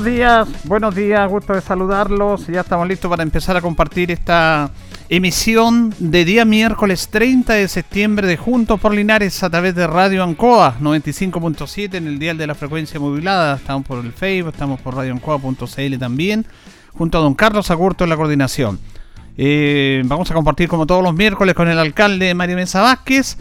Buenos días, buenos días, gusto de saludarlos. Ya estamos listos para empezar a compartir esta emisión de día miércoles 30 de septiembre de Juntos por Linares a través de Radio Ancoa 95.7 en el dial de la frecuencia modulada. Estamos por el Facebook, estamos por radioancoa.cl también, junto a don Carlos Agurto en la coordinación. Eh, vamos a compartir como todos los miércoles con el alcalde Mario Mesa Vázquez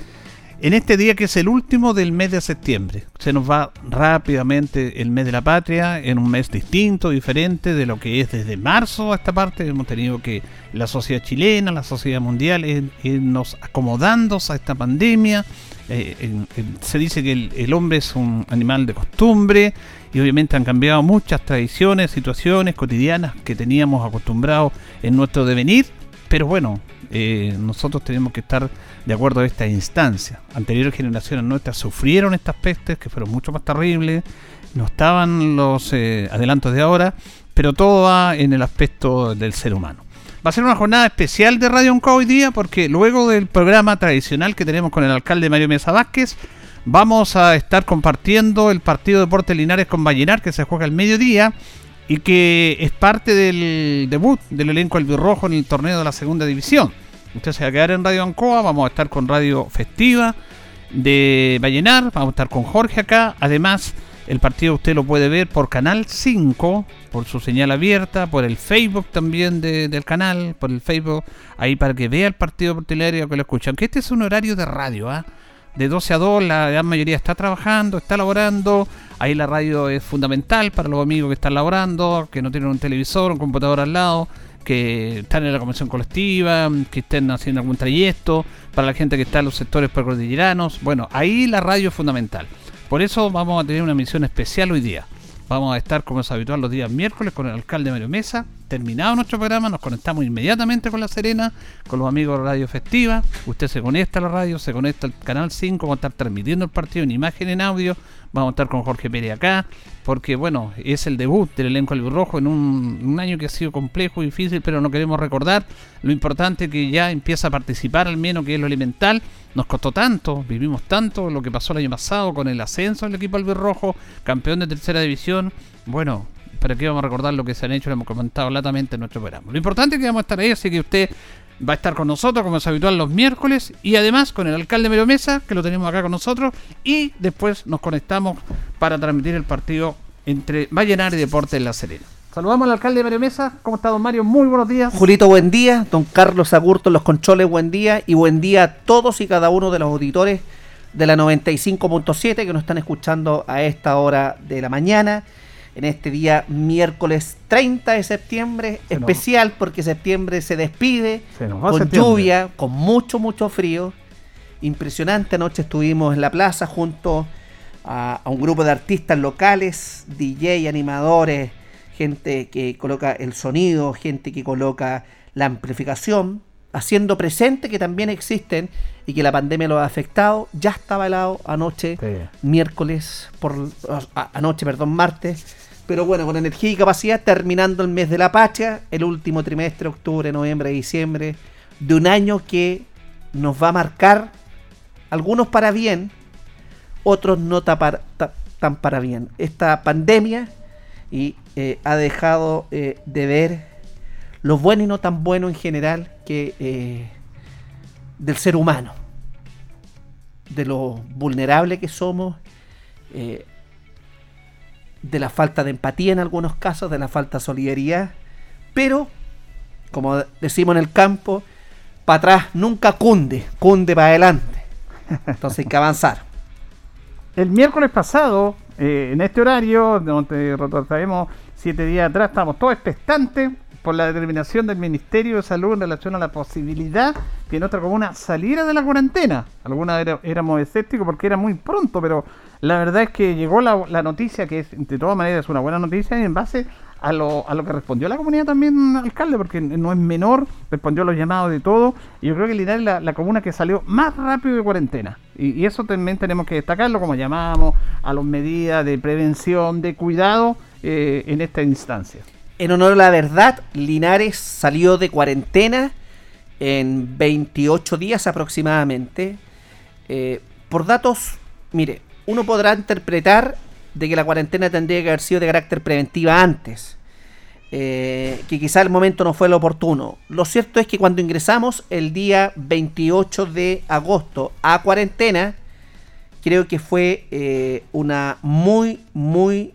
en este día que es el último del mes de septiembre. Se nos va rápidamente el mes de la patria, en un mes distinto, diferente de lo que es desde marzo a esta parte. Hemos tenido que la sociedad chilena, la sociedad mundial, irnos acomodándose a esta pandemia. Eh, se dice que el, el, hombre es un animal de costumbre y obviamente han cambiado muchas tradiciones, situaciones cotidianas que teníamos acostumbrados en nuestro devenir. Pero bueno, eh, nosotros tenemos que estar de acuerdo a esta instancia. Anteriores generaciones nuestras sufrieron estas pestes que fueron mucho más terribles, no estaban los eh, adelantos de ahora, pero todo va en el aspecto del ser humano. Va a ser una jornada especial de Radio Onco hoy día porque luego del programa tradicional que tenemos con el alcalde Mario Mesa Vázquez, vamos a estar compartiendo el partido de Deportes Linares con Vallenar que se juega al mediodía y que es parte del debut del elenco albirrojo en el torneo de la segunda división. Usted se va a quedar en Radio Ancoa, vamos a estar con Radio Festiva de Vallenar, vamos a estar con Jorge acá. Además, el partido usted lo puede ver por Canal 5, por su señal abierta, por el Facebook también del canal, por el Facebook, ahí para que vea el partido por que lo escuchan. Que este es un horario de radio, ¿ah? De 12 a 2, la gran mayoría está trabajando, está laborando. Ahí la radio es fundamental para los amigos que están laborando, que no tienen un televisor, un computador al lado que están en la convención colectiva, que estén haciendo algún trayecto, para la gente que está en los sectores precordilleranos. Bueno, ahí la radio es fundamental. Por eso vamos a tener una misión especial hoy día. Vamos a estar, como es habitual, los días miércoles con el alcalde Mario Mesa. Terminado nuestro programa, nos conectamos inmediatamente con La Serena, con los amigos de Radio Festiva. Usted se conecta a la radio, se conecta al canal 5, vamos a estar transmitiendo el partido en imagen, en audio. Vamos a estar con Jorge Pérez acá, porque bueno, es el debut del elenco albirrojo en un, año que ha sido complejo y difícil, pero no queremos recordar lo importante que ya empieza a participar, al menos que es lo elemental. Nos costó tanto, vivimos tanto lo que pasó el año pasado con el ascenso del equipo albirrojo, campeón de tercera división. Bueno, ¿para qué vamos a recordar lo que se han hecho? Lo hemos comentado latamente en nuestro programa. Lo importante es que vamos a estar ahí, así que usted va a estar con nosotros, como es habitual, los miércoles y además con el alcalde Mero Mesa, que lo tenemos acá con nosotros, y después nos conectamos para transmitir el partido entre Vallenar y Deportes La Serena. Saludamos al alcalde Mario Mesa. ¿Cómo está, don Mario? Muy buenos días. Julito, buen día. Don Carlos Agurto, los controles, buen día. Y buen día a todos y cada uno de los auditores de la 95.7 que nos están escuchando a esta hora de la mañana en este día miércoles 30 de septiembre, especial porque septiembre se despide con lluvia, con mucho, mucho frío. Impresionante, anoche estuvimos en la plaza junto a, un grupo de artistas locales, DJ, animadores, gente que coloca el sonido, gente que coloca la amplificación, haciendo presente que también existen y que la pandemia lo ha afectado. Ya estaba helado anoche, miércoles, por anoche, perdón, martes pero bueno, con energía y capacidad, terminando el mes de la patria, el último trimestre, octubre, noviembre, diciembre, de un año que nos va a marcar, algunos para bien, otros no tan para bien. Esta pandemia y, eh, ha dejado eh, de ver lo bueno y no tan bueno en general que eh, del ser humano, de lo vulnerable que somos de la falta de empatía en algunos casos, de la falta de solidaridad, pero, como decimos en el campo, para atrás nunca cunde, cunde para adelante. Entonces hay que avanzar. El miércoles pasado, eh, en este horario, donde retrocedemos siete días atrás, estábamos todos expectantes por la determinación del Ministerio de Salud en relación a la posibilidad que en otra comuna saliera de la cuarentena. Algunas éramos escépticos porque era muy pronto, pero la verdad es que llegó la, noticia, que es, de todas maneras es una buena noticia, y en base a lo, a lo que respondió la comunidad también, alcalde, porque no es menor, respondió a los llamados de todo. Y yo creo que Linares es la, la comuna que salió más rápido de cuarentena. Y, eso también tenemos que destacarlo, como llamamos a las medidas de prevención, de cuidado eh, en esta instancia. En honor a la verdad, Linares salió de cuarentena en 28 días aproximadamente. Eh, por datos, mire, uno podrá interpretar de que la cuarentena tendría que haber sido de carácter preventiva antes. Eh, que quizá el momento no fue lo oportuno. Lo cierto es que cuando ingresamos el día 28 de agosto a cuarentena, creo que fue eh, una muy, muy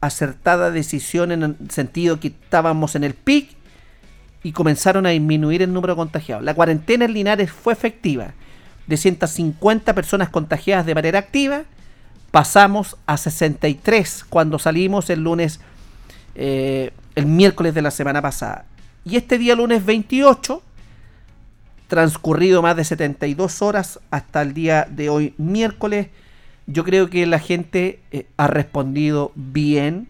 acertada decisión en el sentido que estábamos en el pic y comenzaron a disminuir el número de contagiados. La cuarentena en Linares fue efectiva. De 150 personas contagiadas de manera activa, pasamos a 63 cuando salimos el lunes, eh, el miércoles de la semana pasada. Y este día lunes 28, transcurrido más de 72 horas hasta el día de hoy miércoles, yo creo que la gente eh, ha respondido bien,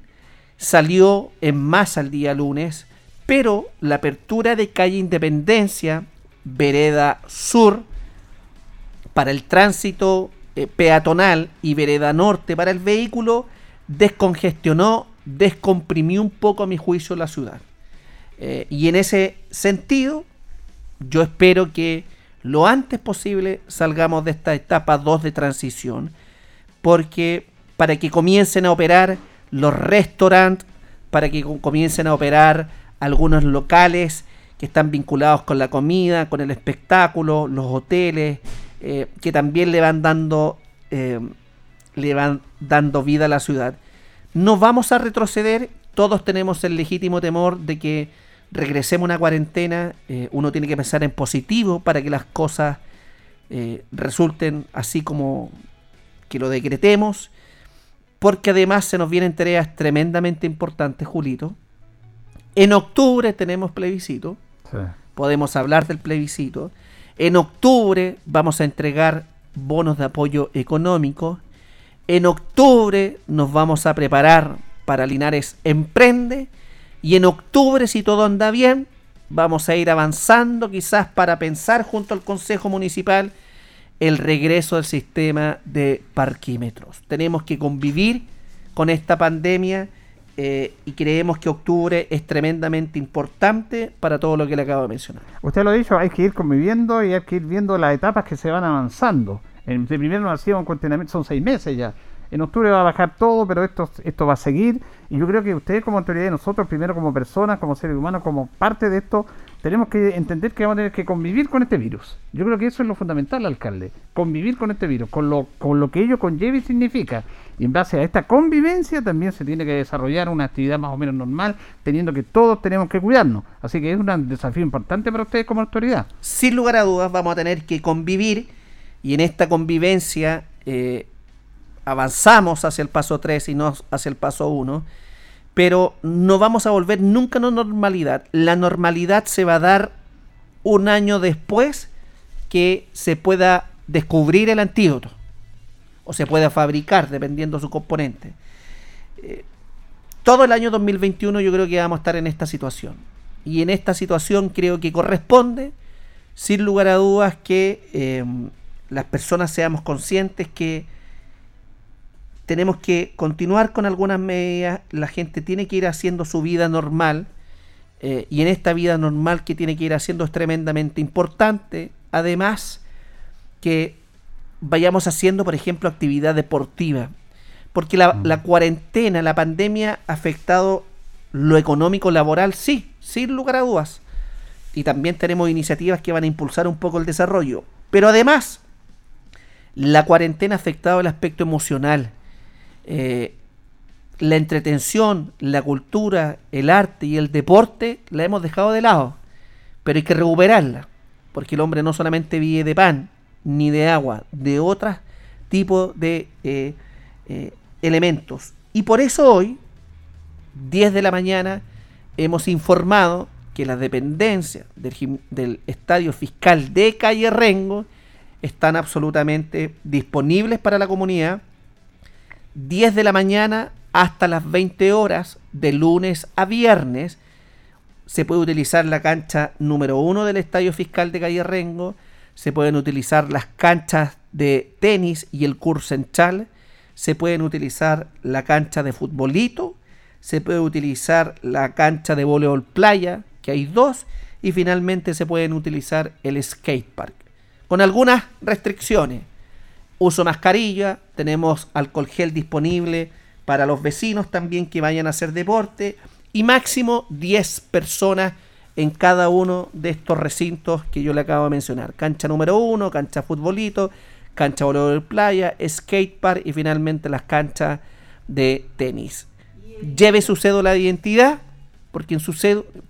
salió en masa el día lunes, pero la apertura de calle Independencia, vereda sur, para el tránsito eh, peatonal y vereda norte para el vehículo descongestionó, descomprimió un poco a mi juicio la ciudad. Eh, y en ese sentido, yo espero que lo antes posible salgamos de esta etapa 2 de transición, porque para que comiencen a operar los restaurantes, para que comiencen a operar algunos locales que están vinculados con la comida, con el espectáculo, los hoteles, eh, que también le van dando eh, le van dando vida a la ciudad. No vamos a retroceder, todos tenemos el legítimo temor de que regresemos a una cuarentena, eh, uno tiene que pensar en positivo para que las cosas resulten así como que lo decretemos, porque además se nos vienen tareas tremendamente importantes, Julito. En octubre tenemos plebiscito, podemos hablar del plebiscito. En octubre vamos a entregar bonos de apoyo económico. En octubre nos vamos a preparar para Linares Emprende. Y en octubre, si todo anda bien, vamos a ir avanzando quizás para pensar junto al Consejo Municipal el regreso del sistema de parquímetros. Tenemos que convivir con esta pandemia eh, y creemos que octubre es tremendamente importante para todo lo que le acabo de mencionar. Usted lo ha dicho, hay que ir conviviendo y hay que ir viendo las etapas que se van avanzando. En, de primero no ha sido un cuestionamiento, son seis meses ya. En octubre va a bajar todo, pero esto, esto va a seguir. Y yo creo que ustedes como autoridad y nosotros, primero como personas, como seres humanos, como parte de esto, tenemos que entender que vamos a tener que convivir con este virus. Yo creo que eso es lo fundamental, alcalde. Convivir con este virus, con lo, con lo que ello conlleva y significa. Y en base a esta convivencia también se tiene que desarrollar una actividad más o menos normal, teniendo que todos tenemos que cuidarnos. Así que es un desafío importante para ustedes como autoridad. Sin lugar a dudas, vamos a tener que convivir y en esta convivencia eh, avanzamos hacia el paso 3 y no hacia el paso 1, pero no vamos a volver nunca a la normalidad. La normalidad se va a dar un año después que se pueda descubrir el antídoto o se pueda fabricar dependiendo de su componente. Eh, todo el año 2021 yo creo que vamos a estar en esta situación. Y en esta situación creo que corresponde, sin lugar a dudas, que eh, las personas seamos conscientes que tenemos que continuar con algunas medidas, la gente tiene que ir haciendo su vida normal, eh, y en esta vida normal que tiene que ir haciendo es tremendamente importante, además que vayamos haciendo, por ejemplo, actividad deportiva, porque la, mm. la cuarentena, la pandemia ha afectado lo económico laboral, sí, sin lugar a dudas, y también tenemos iniciativas que van a impulsar un poco el desarrollo, pero además la cuarentena ha afectado el aspecto emocional, eh, la entretención, la cultura, el arte y el deporte la hemos dejado de lado, pero hay que recuperarla, porque el hombre no solamente vive de pan ni de agua, de otros tipos de eh, eh, elementos. Y por eso hoy, 10 de la mañana, hemos informado que las dependencias del, del estadio fiscal de Calle Rengo están absolutamente disponibles para la comunidad 10 de la mañana hasta las 20 horas de lunes a viernes. Se puede utilizar la cancha número 1 del Estadio Fiscal de Calle Rengo. Se pueden utilizar las canchas de tenis y el cursenchal. Se pueden utilizar la cancha de futbolito. Se puede utilizar la cancha de voleibol playa, que hay dos. Y finalmente se pueden utilizar el skatepark. Con algunas restricciones uso mascarilla, tenemos alcohol gel disponible para los vecinos también que vayan a hacer deporte y máximo 10 personas en cada uno de estos recintos que yo le acabo de mencionar. Cancha número 1, cancha futbolito, cancha voleibol playa, skate park y finalmente las canchas de tenis. Lleve su cédula de identidad porque, en su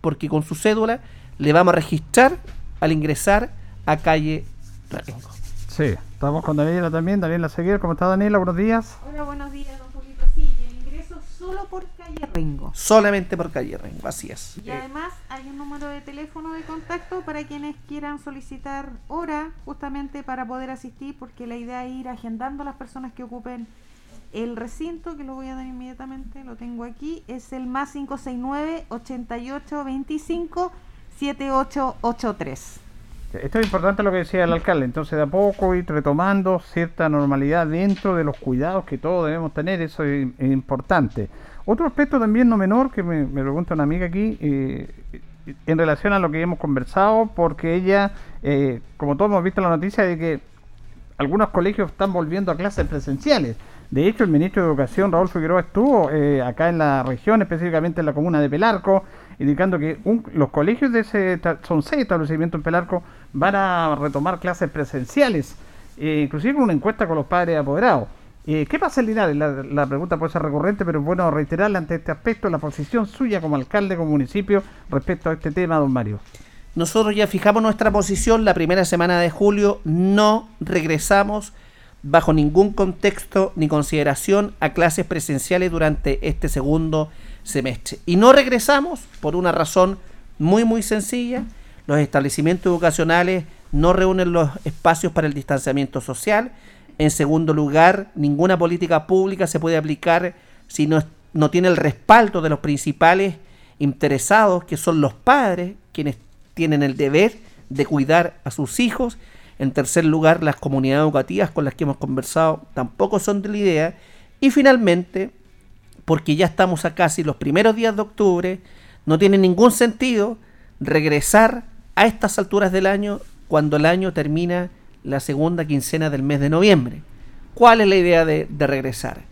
porque con su cédula le vamos a registrar al ingresar a calle Rengo. Sí, estamos con Daniela también, Daniela Seguir. ¿Cómo está Daniela? Buenos días. Hola, buenos días, don Julito. Sí, el ingreso solo por calle Rengo. Solamente por calle Rengo, así es. Y además hay un número de teléfono de contacto para quienes quieran solicitar hora justamente para poder asistir, porque la idea es ir agendando a las personas que ocupen el recinto, que lo voy a dar inmediatamente, lo tengo aquí, es el más 569 8825 7883. Esto es importante lo que decía el alcalde, entonces de a poco ir retomando cierta normalidad dentro de los cuidados que todos debemos tener, eso es, importante. Otro aspecto también no menor que me, pregunta una amiga aquí, eh, en relación a lo que hemos conversado, porque ella, eh, como todos hemos visto la noticia, de que algunos colegios están volviendo a clases presenciales. De hecho, el ministro de Educación, Raúl Figueroa, estuvo eh, acá en la región, específicamente en la comuna de Pelarco, indicando que los colegios de ese, son seis establecimientos en Pelarco, van a retomar clases presenciales, eh, inclusive una encuesta con los padres apoderados. Eh, ¿Qué pasa Linares? La, pregunta puede ser recurrente, pero bueno reiterarle ante este aspecto la posición suya como alcalde, como municipio, respecto a este tema, don Mario. Nosotros ya fijamos nuestra posición la primera semana de julio, no regresamos bajo ningún contexto ni consideración a clases presenciales durante este segundo semestre. Y no regresamos por una razón muy muy sencilla, los establecimientos educacionales no reúnen los espacios para el distanciamiento social. En segundo lugar, ninguna política pública se puede aplicar si no, no tiene el respaldo de los principales interesados, que son los padres, quienes tienen el deber de cuidar a sus hijos. En tercer lugar, las comunidades educativas con las que hemos conversado tampoco son de la idea. Y finalmente, porque ya estamos a casi los primeros días de octubre, no tiene ningún sentido regresar a estas alturas del año cuando el año termina la segunda quincena del mes de noviembre. ¿Cuál es la idea de, regresar?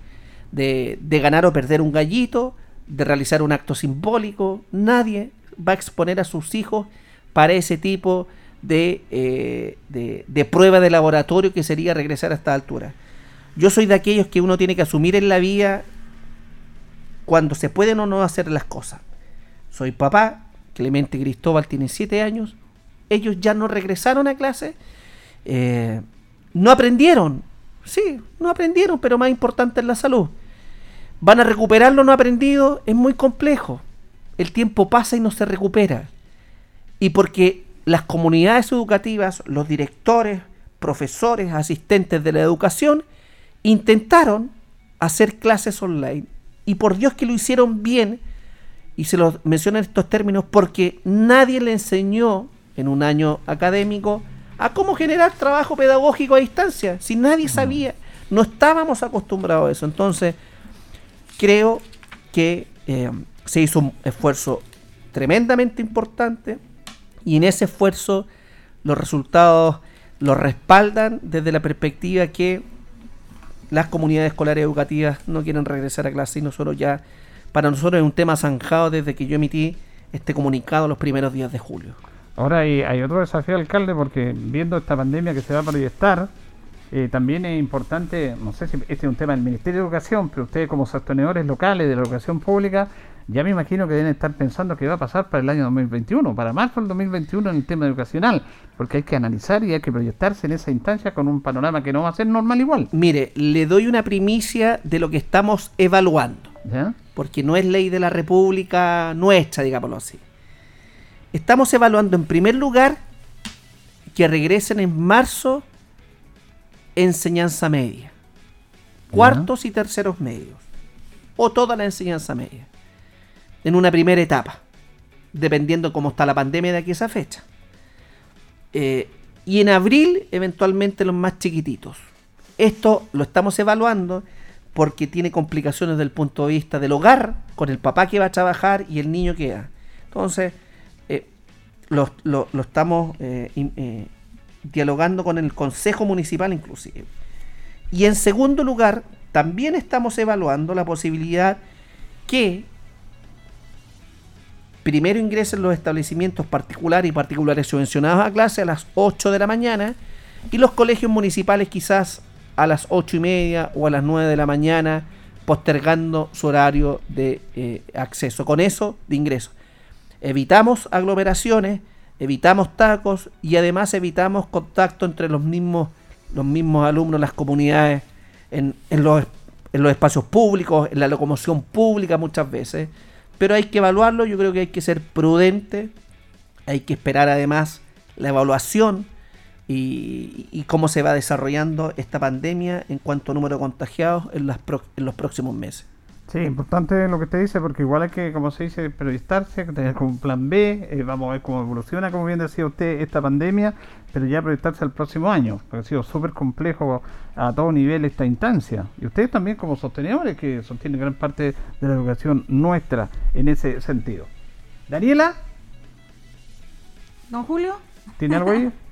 De, ganar o perder un gallito, de realizar un acto simbólico. Nadie va a exponer a sus hijos para ese tipo de, eh, de, de, prueba de laboratorio que sería regresar a esta altura. Yo soy de aquellos que uno tiene que asumir en la vida cuando se pueden o no hacer las cosas. Soy papá, Clemente Cristóbal tiene siete años, ellos ya no regresaron a clase, eh, no aprendieron, sí, no aprendieron, pero más importante es la salud. ¿Van a recuperar lo no aprendido? Es muy complejo. El tiempo pasa y no se recupera. Y porque las comunidades educativas, los directores, profesores, asistentes de la educación, intentaron hacer clases online. Y por Dios que lo hicieron bien, y se lo menciono en estos términos porque nadie le enseñó en un año académico a cómo generar trabajo pedagógico a distancia. Si nadie sabía, no estábamos acostumbrados a eso. Entonces, creo que eh, se hizo un esfuerzo tremendamente importante y en ese esfuerzo los resultados los respaldan desde la perspectiva que las comunidades escolares educativas no quieren regresar a clase y nosotros ya para nosotros es un tema zanjado desde que yo emití este comunicado los primeros días de julio. Ahora hay, hay otro desafío, alcalde, porque viendo esta pandemia que se va a proyectar, eh, también es importante, no sé si este es un tema del Ministerio de Educación, pero ustedes como sostenedores locales de la educación pública, ya me imagino que deben estar pensando qué va a pasar para el año 2021, para marzo del 2021 en el tema educacional, porque hay que analizar y hay que proyectarse en esa instancia con un panorama que no va a ser normal igual. Mire, le doy una primicia de lo que estamos evaluando. ¿Ya? porque no es ley de la República nuestra, digámoslo así. Estamos evaluando en primer lugar que regresen en marzo enseñanza media, cuartos y terceros medios, o toda la enseñanza media, en una primera etapa, dependiendo cómo está la pandemia de aquí a esa fecha. Eh, y en abril, eventualmente los más chiquititos. Esto lo estamos evaluando porque tiene complicaciones desde el punto de vista del hogar, con el papá que va a trabajar y el niño que va. Entonces, lo, estamos eh, eh, dialogando con el Consejo Municipal inclusive. Y en segundo lugar, también estamos evaluando la posibilidad que primero ingresen los establecimientos particulares y particulares subvencionados a clase a las 8 de la mañana y los colegios municipales quizás a las 8 y media o a las 9 de la mañana postergando su horario de eh, acceso. Con eso, de ingreso. Evitamos aglomeraciones, evitamos tacos y además evitamos contacto entre los mismos, los mismos alumnos, las comunidades, en, en, los, en los espacios públicos, en la locomoción pública muchas veces. Pero hay que evaluarlo, yo creo que hay que ser prudente, hay que esperar además la evaluación y, cómo se va desarrollando esta pandemia en cuanto a número de contagiados en, las en los próximos meses. Sí, importante lo que te dice, porque igual hay que, como se dice, proyectarse, tener como un plan B, eh, vamos a ver cómo evoluciona, como bien decía usted, esta pandemia, pero ya proyectarse al próximo año, porque ha sido súper complejo a todo nivel esta instancia. Y ustedes también como sostenedores, que sostienen gran parte de la educación nuestra en ese sentido. Daniela. Don Julio. ¿Tiene algo ahí?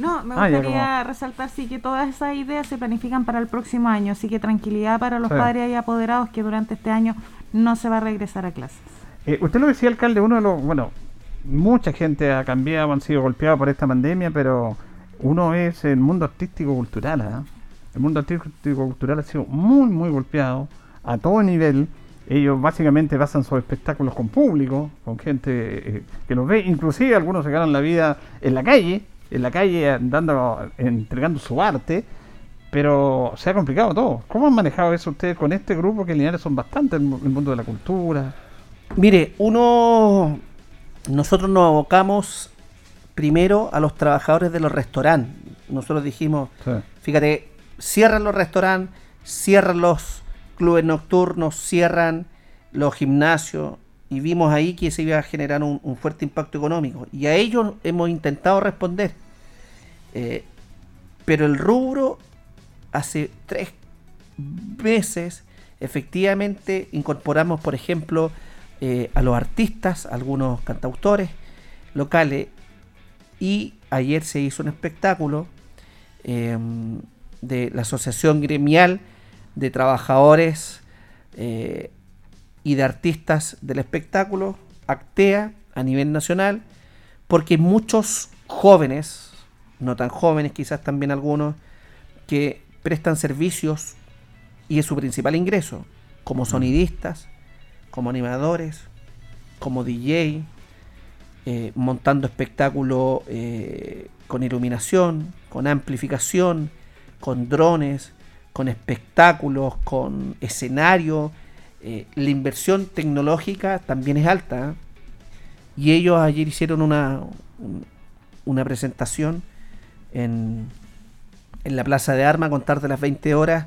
No, me ah, gustaría resaltar sí que todas esas ideas se planifican para el próximo año, así que tranquilidad para los padres y apoderados que durante este año no se va a regresar a clases. Eh, usted lo decía, alcalde, uno de los, bueno, mucha gente ha cambiado, han sido golpeados por esta pandemia, pero uno es el mundo artístico-cultural. ¿ah? El mundo artístico-cultural ha sido muy, muy golpeado a todo nivel. Ellos básicamente basan sus espectáculos con público, con gente eh, que los ve, inclusive algunos se ganan la vida en la calle, en la calle andando, entregando su arte, pero se ha complicado todo. ¿Cómo han manejado eso ustedes con este grupo que lineales son bastante en el mundo de la cultura? Mire, uno, nosotros nos abocamos primero a los trabajadores de los restaurantes. Nosotros dijimos, fíjate, cierran los restaurantes, cierran los clubes nocturnos, cierran los gimnasios, y vimos ahí que se iba a generar un, fuerte impacto económico. Y a ellos hemos intentado responder. Eh, pero el rubro hace tres meses efectivamente incorporamos, por ejemplo, eh, a los artistas, algunos cantautores locales, y ayer se hizo un espectáculo em, de la Asociación Gremial de Trabajadores eh, y de artistas del espectáculo, Actea, a nivel nacional, porque muchos jóvenes, no tan jóvenes quizás también algunos, que prestan servicios y es su principal ingreso, como sonidistas, como animadores, como DJ, eh, montando espectáculos eh, con iluminación, con amplificación, con drones, con espectáculos, con escenario, eh, la inversión tecnológica también es alta. ¿eh? Y ellos ayer hicieron una, una presentación en, en la Plaza de Armas con tarde las 20 horas,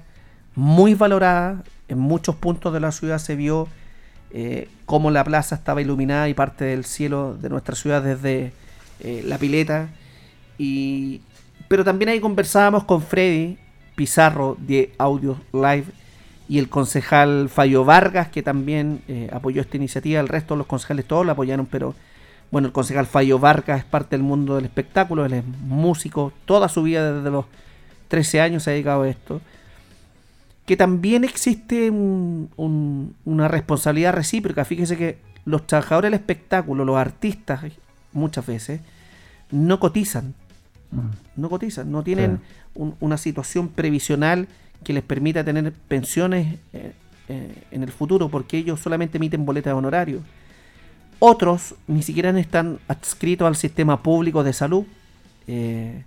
muy valorada. En muchos puntos de la ciudad se vio eh, cómo la plaza estaba iluminada y parte del cielo de nuestra ciudad desde la pileta. Y, pero también ahí conversábamos con Freddy Pizarro de Audio Live y el concejal Fallo Vargas, que también eh, apoyó esta iniciativa. El resto de los concejales todos la apoyaron, pero bueno, el concejal Fallo Vargas es parte del mundo del espectáculo, él es músico, toda su vida desde los 13 años se ha dedicado a esto. Que también existe una responsabilidad recíproca. Fíjese que los trabajadores del espectáculo, los artistas, muchas veces, no cotizan. Mm. No cotizan, no tienen una situación previsional que les permita tener pensiones eh, eh, en el futuro, porque ellos solamente emiten boletas de honorario. Otros ni siquiera están adscritos al sistema público de salud. Eh,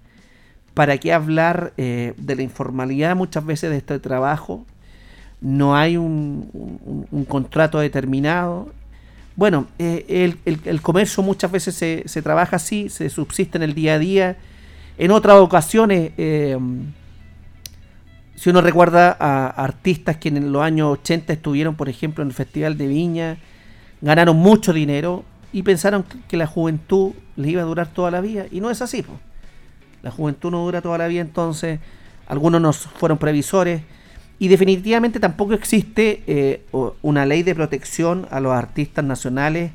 ¿Para qué hablar de la informalidad muchas veces de este trabajo? no hay un, un- contrato determinado. Bueno, el, comercio muchas veces se, trabaja así, se subsiste en el día a día. En otras ocasiones, si uno recuerda a artistas que en los años 80 estuvieron, por ejemplo, en el Festival de Viña, ganaron mucho dinero y pensaron que- la juventud les iba a durar toda la vida. Y no es así. po. La juventud no dura toda la vida, entonces algunos nos fueron previsores. Y definitivamente tampoco existe eh, una ley de protección a los artistas nacionales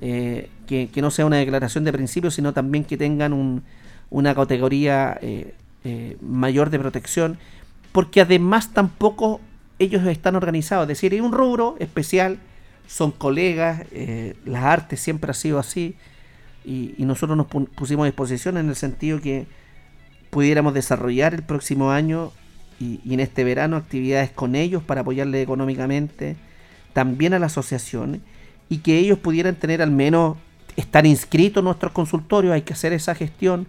eh, que, no sea una declaración de principios, sino también que tengan un- una categoría eh, mayor de protección, porque además tampoco ellos están organizados, es decir, hay un rubro especial, son colegas, eh, las artes siempre ha sido así, y, nosotros nos pu- pusimos a disposición en el sentido que pudiéramos desarrollar el próximo año y, y en este verano actividades con ellos para apoyarles económicamente, también a la asociación, y que ellos pudieran tener al menos estar inscritos en nuestros consultorios, hay que hacer esa gestión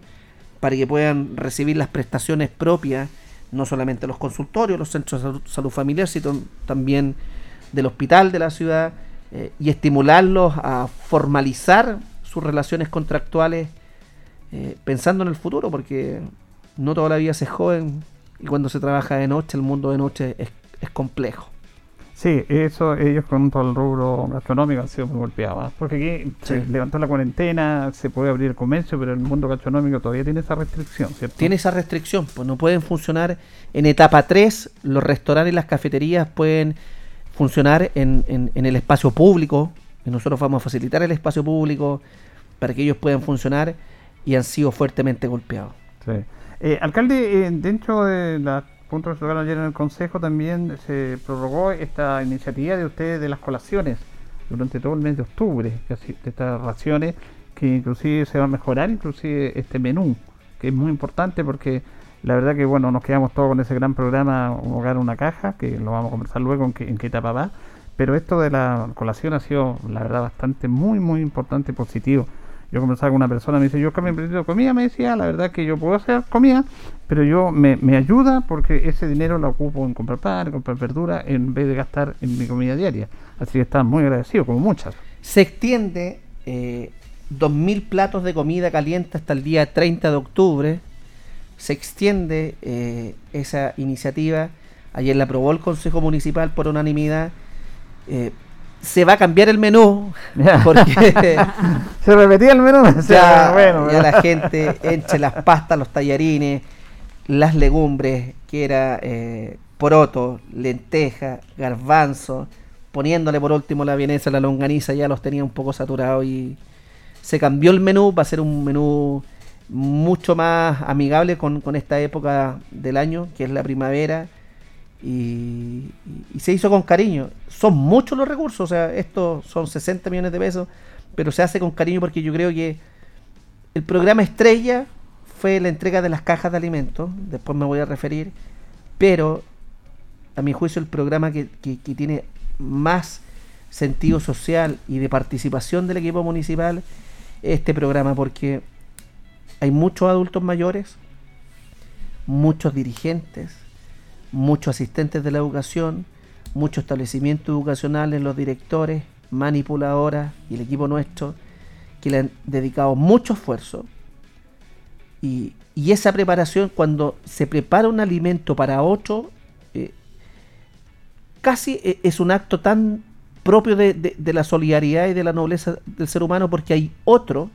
para que puedan recibir las prestaciones propias, no solamente los consultorios, los centros de salud, familiar, sino también del hospital de la ciudad, eh, y estimularlos a formalizar sus relaciones contractuales eh, pensando en el futuro, porque no toda la vida se es joven y cuando se trabaja de noche, el mundo de noche es complejo. Sí, eso, ellos con todo el rubro gastronómico han sido muy golpeados. ¿ah? Porque aquí se Sí. levantó la cuarentena, se puede abrir el comercio, pero el mundo gastronómico todavía tiene esa restricción, ¿cierto? Tiene esa restricción, pues no pueden funcionar en etapa 3, los restaurantes y las cafeterías pueden funcionar en, en- en el espacio público, y nosotros vamos a facilitar el espacio público para que ellos puedan funcionar y han sido fuertemente golpeados. Sí. Eh, alcalde, eh, dentro de los puntos que se tocaron ayer en el Consejo también se prorrogó esta iniciativa de ustedes de las colaciones durante todo el mes de octubre, de estas raciones, que inclusive se va a mejorar inclusive este menú, que es muy importante porque la verdad que bueno, nos quedamos todos con ese gran programa Hogar, Una Caja, que lo vamos a conversar luego en qué, en qué etapa va, pero esto de la colación ha sido la verdad bastante muy muy importante y positivo. Yo conversaba con una persona, me dice, yo he aprendido comida, me decía, la verdad que yo puedo hacer comida, pero yo me, me ayuda porque ese dinero lo ocupo en comprar pan, comprar verdura, en vez de gastar en mi comida diaria. Así que está muy agradecido, como muchas. Se extiende eh, 2.000 platos de comida caliente hasta el día 30 de octubre. Se extiende eh, esa iniciativa. Ayer la aprobó el Consejo Municipal por unanimidad. Eh, se va a cambiar el menú porque Se repetía el menú. ya, bueno, ya la gente entre las pastas, los tallarines, las legumbres, que era eh, poroto, lenteja, garbanzo, poniéndole por último la vienesa, la longaniza, ya los tenía un poco saturados y se cambió el menú, va a ser un menú mucho más amigable con, con esta época del año, que es la primavera, y, se hizo con cariño. Son muchos los recursos, o sea, estos son 60 millones de pesos, pero se hace con cariño porque yo creo que el programa estrella fue la entrega de las cajas de alimentos, después me voy a referir, pero a mi juicio el programa que- que tiene más sentido social y de participación del equipo municipal es este programa porque hay muchos adultos mayores, muchos dirigentes, muchos asistentes de la educación, muchos establecimientos educacionales, los directores, manipuladoras y el equipo nuestro, que le han dedicado mucho esfuerzo. Y, y esa preparación, cuando se prepara un alimento para otro, eh, casi eh, es un acto tan propio de, de- de la solidaridad y de la nobleza del ser humano, porque hay otro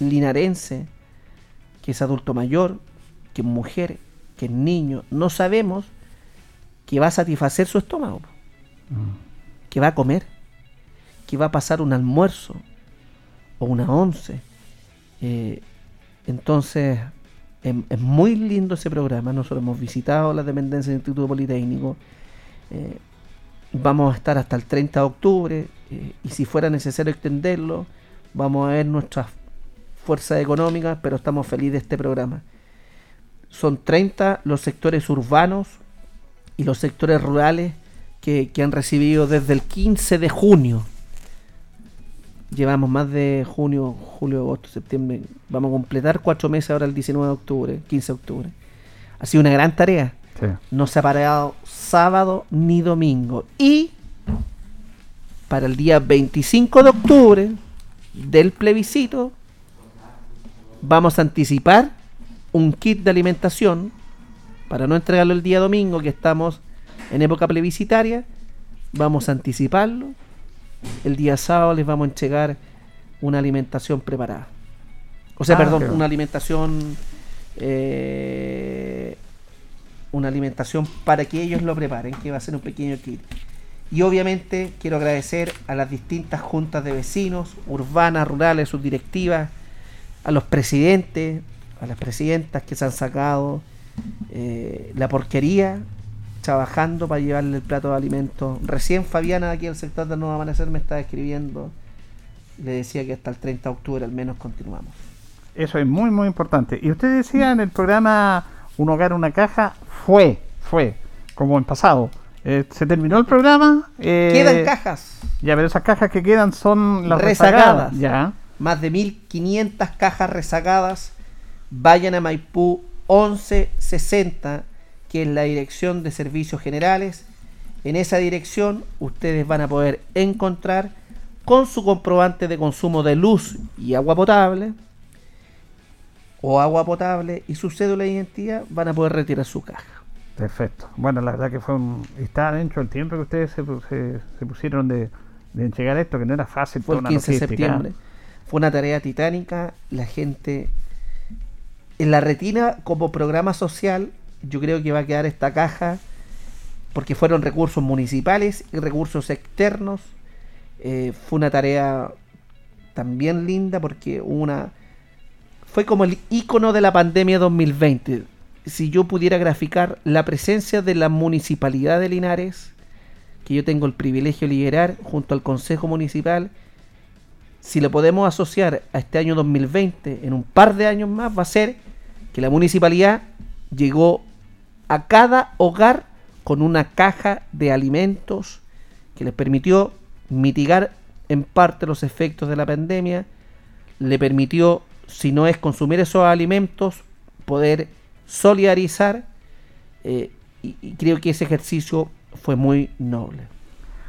linarense, que es adulto mayor, que es mujer, que es niño, no sabemos que va a satisfacer su estómago, po. que va a comer, que va a pasar un almuerzo o una once. Eh, entonces, es, es muy lindo ese programa. Nosotros hemos visitado las dependencias del Instituto Politécnico. Eh, vamos a estar hasta el 30 de octubre eh, y si fuera necesario extenderlo, vamos a ver nuestras fuerzas económicas, pero estamos felices de este programa. Son 30 los sectores urbanos y los sectores rurales que, que han recibido desde el 15 de junio. Llevamos más de junio, julio, agosto, septiembre. Vamos a completar cuatro meses ahora el 19 de octubre, 15 de octubre. Ha sido una gran tarea. Sí. No se ha parado sábado ni domingo. Y para el día 25 de octubre del plebiscito vamos a anticipar un kit de alimentación para no entregarlo el día domingo que estamos en época plebiscitaria. Vamos a anticiparlo. El día sábado les vamos a entregar una alimentación preparada. O sea, Ah, perdón, una alimentación eh, una alimentación para que ellos lo preparen, que va a ser un pequeño kit. Y obviamente quiero agradecer a las distintas juntas de vecinos, urbanas, rurales, sus directivas, a los presidentes, a las presidentas que se han sacado eh, la porquería trabajando para llevarle el plato de alimentos. Recién Fabiana de aquí del sector del Nuevo Amanecer me estaba escribiendo, le decía que hasta el 30 de octubre al menos continuamos. Eso es muy, muy importante. Y usted decía en el programa Un hogar, una caja, fue, fue, como en pasado. Eh, se terminó el programa. eh, Quedan cajas. Ya, pero esas cajas que quedan son las Rezagadas. rezagadas. Ya. más de 1500 cajas rezagadas. Vayan a Maipú 1160, que es la dirección de servicios generales. En esa dirección ustedes van a poder encontrar con su comprobante de consumo de luz y agua potable o agua potable y su cédula de identidad van a poder retirar su caja. Perfecto. Bueno, la verdad que fue un. Está dentro del tiempo que ustedes se, se- se pusieron de, de entregar esto, que no era fácil. Fue el toda una 15 de septiembre. Fue una tarea titánica. La gente. En la retina, como programa social, yo creo que va a quedar esta caja. Porque fueron recursos municipales y recursos externos. Eh, fue una tarea también linda porque una. Fue como el icono de la pandemia 2020. Si yo pudiera graficar la presencia de la municipalidad de Linares, que yo tengo el privilegio de liderar junto al Consejo Municipal, si lo podemos asociar a este año 2020, en un par de años más, va a ser que la municipalidad llegó a cada hogar con una caja de alimentos que les permitió mitigar en parte los efectos de la pandemia, le permitió, si no es consumir esos alimentos, poder solidarizar eh, y, creo que ese ejercicio fue muy noble.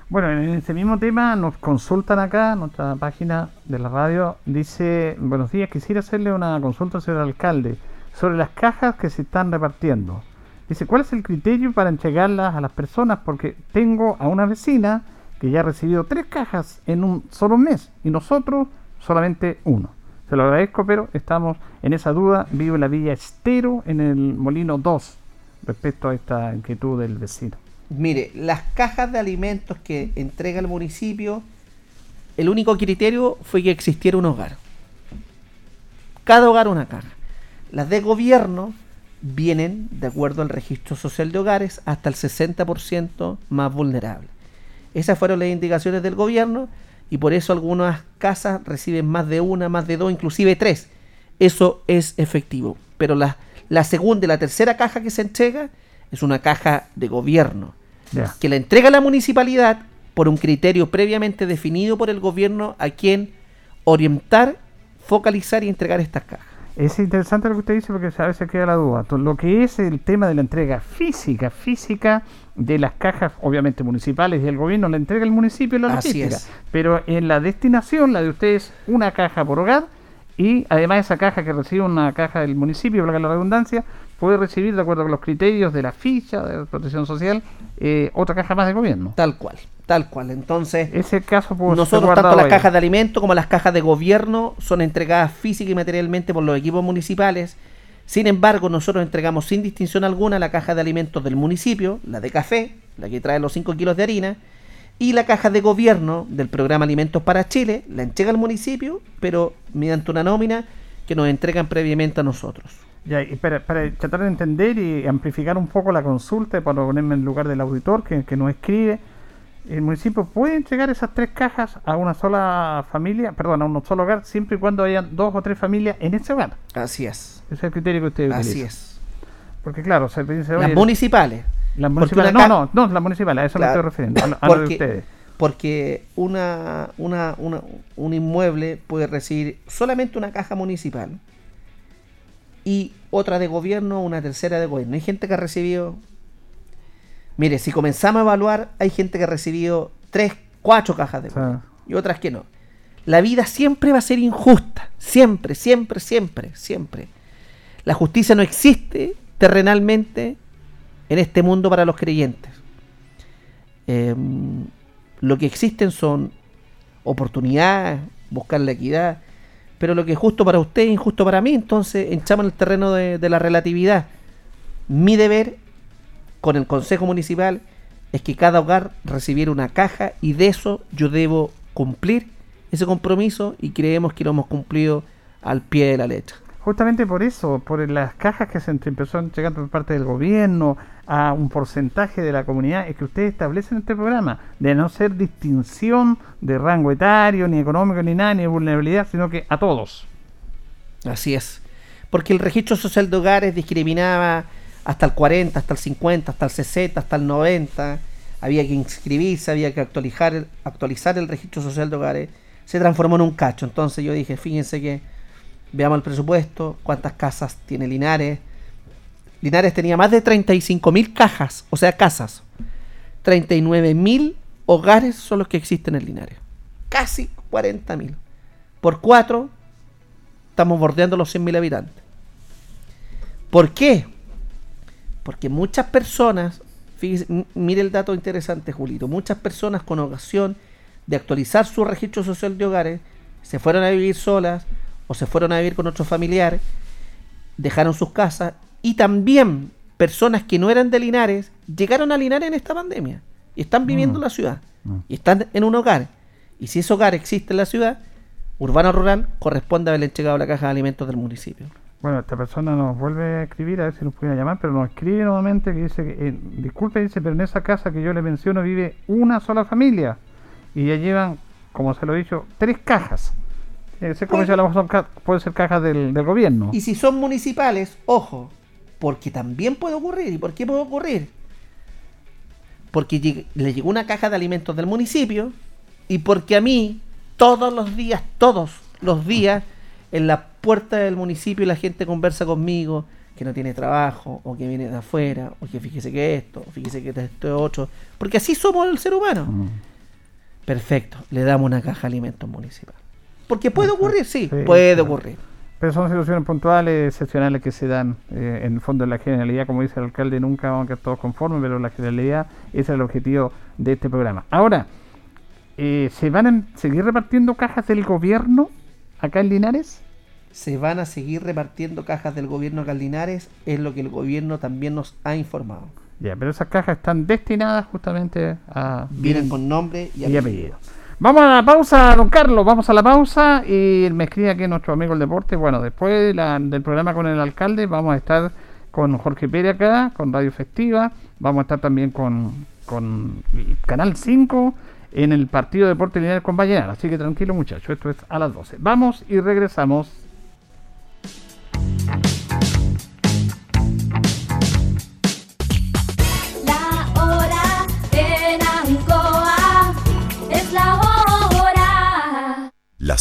Bueno, en este mismo tema nos consultan acá, nuestra página de la radio, dice, buenos días, quisiera hacerle una consulta al señor alcalde sobre las cajas que se están repartiendo. Dice, ¿cuál es el criterio para entregarlas a las personas? Porque tengo a una vecina que ya ha recibido tres cajas en un solo mes y nosotros solamente uno. Se lo agradezco, pero estamos en esa duda. Vivo en la Villa Estero, en el Molino 2, respecto a esta inquietud del vecino. Mire, las cajas de alimentos que entrega el municipio, el único criterio fue que existiera un hogar. Cada hogar una caja. Las de gobierno vienen, de acuerdo al registro social de hogares, hasta el 60% más vulnerable. Esas fueron las indicaciones del gobierno y por eso algunas casas reciben más de una, más de dos, inclusive tres. Eso es efectivo. Pero la, la segunda y la tercera caja que se entrega es una caja de gobierno que la entrega la municipalidad por un criterio previamente definido por el gobierno a quien orientar, focalizar y entregar estas cajas. Es interesante lo que usted dice porque a veces queda la duda. Lo que es el tema de la entrega física, física de las cajas, obviamente municipales y el gobierno la entrega el municipio y la logística. Pero en la destinación, la de ustedes, una caja por hogar y además esa caja que recibe una caja del municipio, valga la redundancia, puede recibir de acuerdo con los criterios de la ficha de protección social eh, otra caja más de gobierno. Tal cual, tal cual. Entonces, Ese caso nosotros tanto las cajas de alimentos como las cajas de gobierno son entregadas física y materialmente por los equipos municipales. Sin embargo, nosotros entregamos sin distinción alguna la caja de alimentos del municipio, la de café, la que trae los 5 kilos de harina, y la caja de gobierno del programa Alimentos para Chile, la entrega el municipio, pero mediante una nómina que nos entregan previamente a nosotros. Ya, y para, para tratar de entender y amplificar un poco la consulta, para ponerme en lugar del auditor que, que nos escribe, el municipio puede entregar esas tres cajas a una sola familia, perdón, a un solo hogar, siempre y cuando hayan dos o tres familias en ese hogar. Así es. Ese es el criterio que usted Así utiliza. es. Porque claro, se dice, Las oye, municipales. las municipales, no, no, no, las municipales, a eso Claro. me estoy refiriendo, a, lo- de ustedes. Porque una, una, una- un inmueble puede recibir solamente una caja municipal y otra de gobierno, una tercera de gobierno. Hay gente que ha recibido Mire, si comenzamos a evaluar, hay gente que ha recibido tres, cuatro cajas de comida y otras que no. La vida siempre va a ser injusta. Siempre, siempre, siempre, siempre. La justicia no existe terrenalmente en este mundo para los creyentes. Em, lo que existen son oportunidades, buscar la equidad, pero lo que es justo para usted es injusto para mí, entonces echamos en el terreno de, de la relatividad. Mi deber con el Consejo Municipal es que cada hogar recibiera una caja y de eso yo debo cumplir ese compromiso y creemos que lo hemos cumplido al pie de la letra. Justamente por eso, por las cajas que se empezó a entregar por parte del gobierno a un porcentaje de la comunidad, es que ustedes establecen este programa de no ser distinción de rango etario, ni económico, ni nada, ni de vulnerabilidad, sino que a todos. Así es. Porque el registro social de hogares discriminaba hasta el 40, hasta el 50, hasta el 60, hasta el 90. Había que inscribirse, había que actualizar el, actualizar el registro social de hogares. Se transformó en un cacho. Entonces yo dije, fíjense que Veamos el presupuesto, cuántas casas tiene Linares. Linares tenía más de 35 mil cajas, o sea, casas. 39 mil hogares son los que existen en Linares. Casi 40 mil. Por cuatro, estamos bordeando los 100 mil habitantes. ¿Por qué? Porque muchas personas, fíjese, mire el dato interesante, Julito, muchas personas con ocasión de actualizar su registro social de hogares se fueron a vivir solas, o se fueron a vivir con otros familiares, dejaron sus casas y también personas que no eran de Linares llegaron a Linares en esta pandemia y están viviendo en la ciudad Mm. y están en un hogar. Y si ese hogar existe en la ciudad, urbano o rural, corresponde haberle entregado la caja de alimentos del municipio. Bueno, esta persona nos vuelve a escribir, a ver si nos puede llamar, pero nos escribe nuevamente que dice, que, eh, disculpe, dice, pero en esa casa que yo le menciono vive una sola familia y ya llevan, como se lo he dicho, tres cajas. Ese comercio a lo mejor son ca- puede ser cajas del, del gobierno. Y si son municipales, ojo, porque también puede ocurrir. ¿Y por qué puede ocurrir? Porque le llegó una caja de alimentos del municipio y porque a mí, todos los días, todos los días, en la puerta del municipio la gente conversa conmigo que no tiene trabajo, o que viene de afuera, o que fíjese que esto, o fíjese que esto es otro. Porque así somos el ser humano. Mm. Perfecto, le damos una caja de alimentos municipal. Porque puede ocurrir, sí, Sí, puede claro. ocurrir. Pero son situaciones puntuales, excepcionales que se dan. eh, en el fondo, en la generalidad, como dice el alcalde, nunca vamos a quedar todos conformes, pero la generalidad ese es el objetivo de este programa. Ahora, eh, ¿se van a seguir repartiendo cajas del gobierno acá en Linares? Se van a seguir repartiendo cajas del gobierno Caldinares, es lo que el gobierno también nos ha informado. Ya, pero esas cajas están destinadas justamente a... Vienen con nombre y y apellido. Vamos a la pausa, don Carlos, vamos a la pausa y me escribe aquí nuestro amigo el deporte. Bueno, después de la- del programa con el alcalde vamos a estar con Jorge Pérez acá, con Radio Festiva, vamos a estar también con, con Canal 5 en el partido de Deporte Lineal con Vallenar. Así que tranquilo muchachos, esto es a las 12. Vamos y regresamos.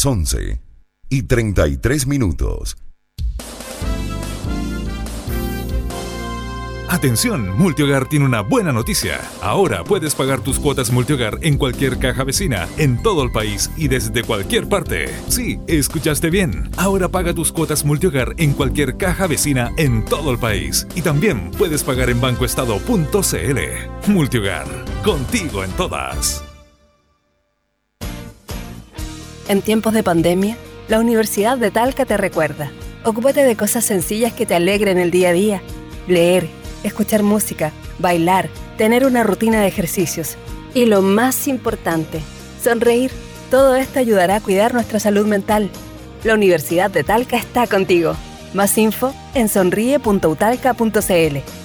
Las 11 y 33 minutos. Atención, Multihogar tiene una buena noticia. Ahora puedes pagar tus cuotas Multihogar en cualquier caja vecina, en todo el país y desde cualquier parte. Sí, escuchaste bien. Ahora paga tus cuotas Multihogar en cualquier caja vecina en todo el país. Y también puedes pagar en bancoestado.cl. Multihogar, contigo en todas. En tiempos de pandemia, la Universidad de Talca te recuerda. Ocúpate de cosas sencillas que te alegren el día a día. Leer, escuchar música, bailar, tener una rutina de ejercicios. Y lo más importante, sonreír. Todo esto ayudará a cuidar nuestra salud mental. La Universidad de Talca está contigo. Más info en sonríe.utalca.cl.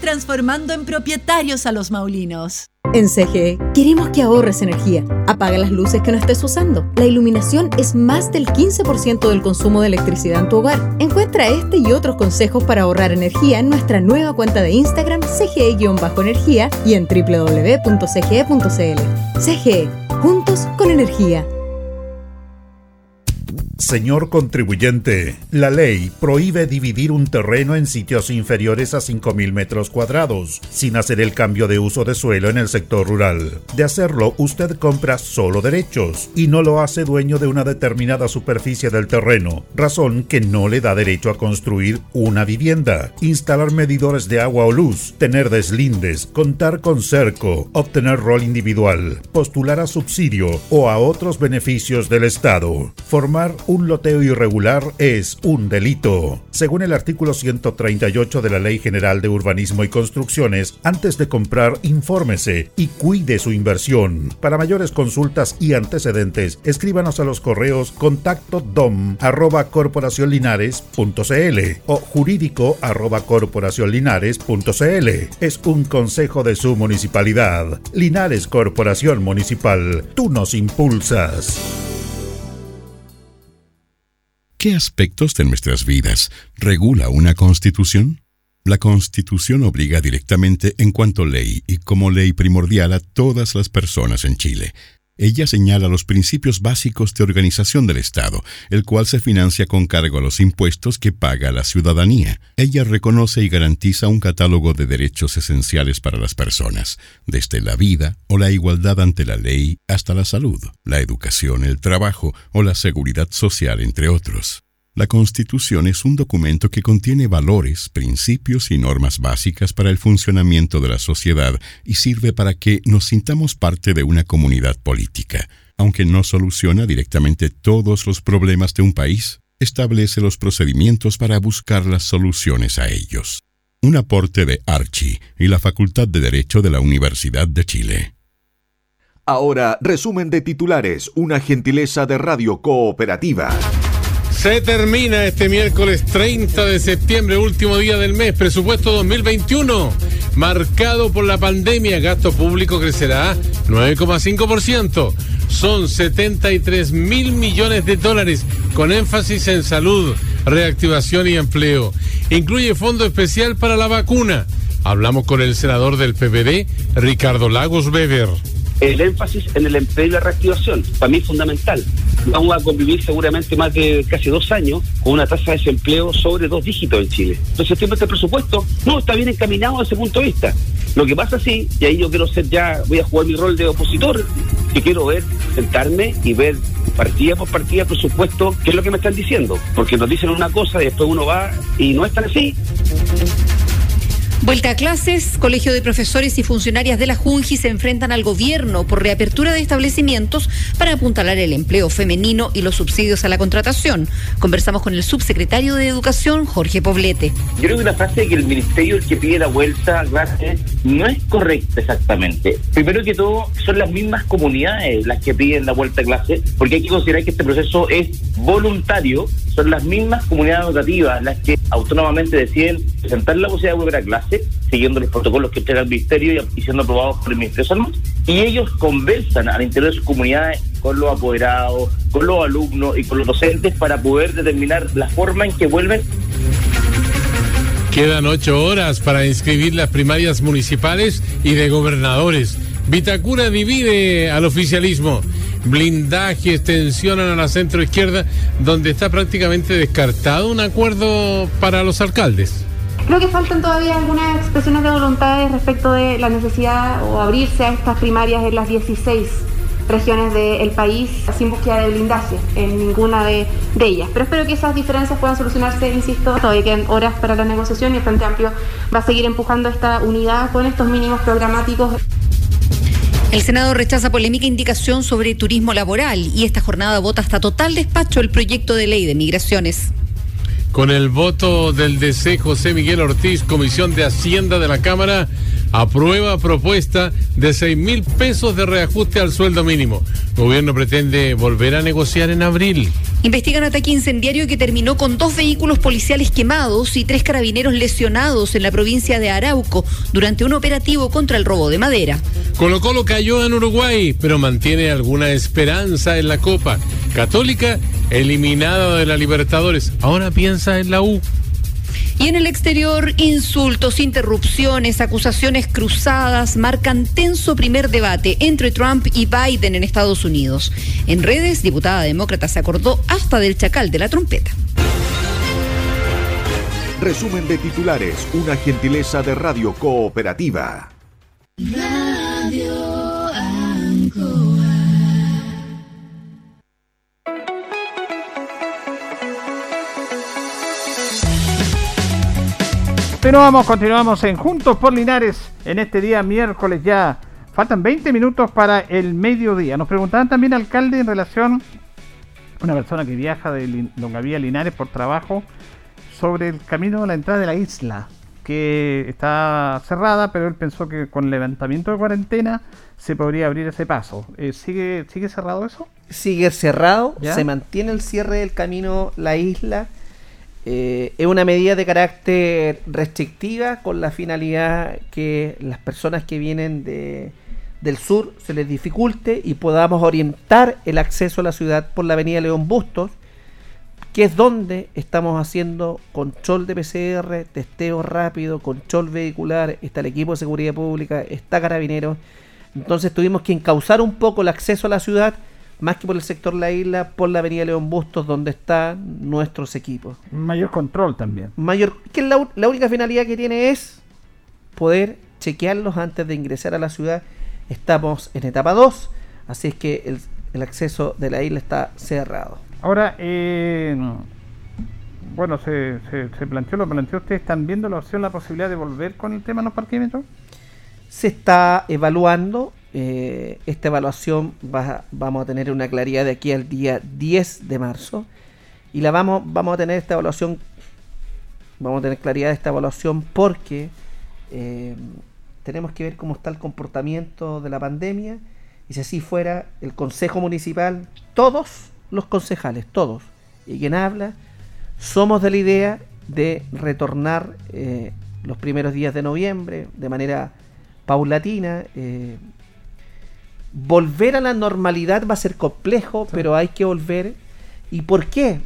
transformando en propietarios a los maulinos. En CGE queremos que ahorres energía. Apaga las luces que no estés usando. La iluminación es más del 15% del consumo de electricidad en tu hogar. Encuentra este y otros consejos para ahorrar energía en nuestra nueva cuenta de Instagram CGE-energía y en www.cge.cl. CGE, juntos con energía. Señor contribuyente, la ley prohíbe dividir un terreno en sitios inferiores a 5.000 metros cuadrados, sin hacer el cambio de uso de suelo en el sector rural. De hacerlo, usted compra solo derechos y no lo hace dueño de una determinada superficie del terreno, razón que no le da derecho a construir una vivienda, instalar medidores de agua o luz, tener deslindes, contar con cerco, obtener rol individual, postular a subsidio o a otros beneficios del Estado, formar un loteo irregular es un delito. Según el artículo 138 de la Ley General de Urbanismo y Construcciones, antes de comprar, infórmese y cuide su inversión. Para mayores consultas y antecedentes, escríbanos a los correos contacto dom arroba corporacionlinares.cl o jurídico arroba corporacionlinares.cl. Es un consejo de su municipalidad. Linares Corporación Municipal. Tú nos impulsas. ¿Qué aspectos de nuestras vidas regula una constitución? La constitución obliga directamente en cuanto ley y como ley primordial a todas las personas en Chile. Ella señala los principios básicos de organización del Estado, el cual se financia con cargo a los impuestos que paga la ciudadanía. Ella reconoce y garantiza un catálogo de derechos esenciales para las personas, desde la vida o la igualdad ante la ley hasta la salud, la educación, el trabajo o la seguridad social, entre otros. La Constitución es un documento que contiene valores, principios y normas básicas para el funcionamiento de la sociedad y sirve para que nos sintamos parte de una comunidad política. Aunque no soluciona directamente todos los problemas de un país, establece los procedimientos para buscar las soluciones a ellos. Un aporte de Archie y la Facultad de Derecho de la Universidad de Chile. Ahora, resumen de titulares, una gentileza de Radio Cooperativa. Se termina este miércoles 30 de septiembre, último día del mes, presupuesto 2021, marcado por la pandemia, gasto público crecerá 9,5%. Son 73 mil millones de dólares, con énfasis en salud, reactivación y empleo. Incluye fondo especial para la vacuna. Hablamos con el senador del PPD, Ricardo Lagos Weber el énfasis en el empleo y la reactivación. Para mí es fundamental. Vamos a convivir seguramente más de casi dos años con una tasa de desempleo sobre dos dígitos en Chile. Entonces, tiempo este presupuesto no está bien encaminado desde ese punto de vista. Lo que pasa sí, y ahí yo quiero ser ya, voy a jugar mi rol de opositor, que quiero ver, sentarme y ver partida por partida presupuesto qué es lo que me están diciendo. Porque nos dicen una cosa y después uno va y no es tan así. Vuelta a clases, Colegio de Profesores y Funcionarias de la Junji se enfrentan al gobierno por reapertura de establecimientos para apuntalar el empleo femenino y los subsidios a la contratación. Conversamos con el subsecretario de Educación, Jorge Poblete. Yo creo que una frase de que el ministerio el que pide la vuelta a clases no es correcta exactamente. Primero que todo, son las mismas comunidades las que piden la vuelta a clases, porque hay que considerar que este proceso es voluntario, son las mismas comunidades educativas las que autónomamente deciden presentar la posibilidad de volver a siguiendo los protocolos que entrega el Ministerio y siendo aprobados por el Ministerio de. Y ellos conversan al interior de sus comunidades con los apoderados, con los alumnos y con los docentes para poder determinar la forma en que vuelven Quedan ocho horas para inscribir las primarias municipales y de gobernadores. Vitacura divide al oficialismo. Blindajes tensionan a la centro izquierda, donde está prácticamente descartado un acuerdo para los alcaldes. Creo que faltan todavía algunas expresiones de voluntades respecto de la necesidad o abrirse a estas primarias en las 16 regiones del país sin búsqueda de blindaje en ninguna de, de ellas. Pero espero que esas diferencias puedan solucionarse, insisto, todavía quedan horas para la negociación y el Frente Amplio va a seguir empujando esta unidad con estos mínimos programáticos. El Senado rechaza polémica indicación sobre turismo laboral y esta jornada vota hasta total despacho el proyecto de ley de migraciones. Con el voto del DC José Miguel Ortiz, Comisión de Hacienda de la Cámara, aprueba propuesta de 6 mil pesos de reajuste al sueldo mínimo. Gobierno pretende volver a negociar en abril. Investigan ataque incendiario que terminó con dos vehículos policiales quemados y tres carabineros lesionados en la provincia de Arauco durante un operativo contra el robo de madera. Colo Colo cayó en Uruguay, pero mantiene alguna esperanza en la Copa. Católica eliminada de la Libertadores. Ahora piensa en la U. Y en el exterior, insultos, interrupciones, acusaciones cruzadas marcan tenso primer debate entre Trump y Biden en Estados Unidos. En redes, diputada demócrata se acordó hasta del chacal de la trompeta. Resumen de titulares, una gentileza de Radio Cooperativa. Radio Continuamos, continuamos en Juntos por Linares en este día miércoles ya. Faltan 20 minutos para el mediodía. Nos preguntaban también, alcalde, en relación a una persona que viaja de Longavía a Linares por trabajo sobre el camino a la entrada de la isla, que está cerrada, pero él pensó que con el levantamiento de cuarentena se podría abrir ese paso. Eh, ¿sigue, ¿Sigue cerrado eso? Sigue cerrado, ¿Ya? se mantiene el cierre del camino La Isla. Eh, es una medida de carácter restrictiva con la finalidad que las personas que vienen de, del sur se les dificulte y podamos orientar el acceso a la ciudad por la avenida León Bustos, que es donde estamos haciendo control de PCR, testeo rápido, control vehicular, está el equipo de seguridad pública, está carabineros. Entonces tuvimos que encauzar un poco el acceso a la ciudad, más que por el sector La Isla, por la avenida León Bustos, donde están nuestros equipos. Mayor control también. Mayor, que la, la única finalidad que tiene es poder chequearlos antes de ingresar a la ciudad. Estamos en etapa 2, así es que el, el acceso de la isla está cerrado. Ahora, eh, bueno, se, se, se planteó, lo planteó usted, ¿están viendo la opción, la posibilidad de volver con el tema de los parquímetros? Se está evaluando, eh, esta evaluación va- vamos a tener una claridad de aquí al día 10 de marzo y la vamos, vamos a tener esta evaluación, vamos a tener claridad de esta evaluación porque eh, tenemos que ver cómo está el comportamiento de la pandemia y si así fuera el Consejo Municipal, todos los concejales, todos, y quien habla, somos de la idea de retornar eh, los primeros días de noviembre de manera paulatina. Volver a la normalidad va a ser complejo, pero hay que volver. ¿Y por qué?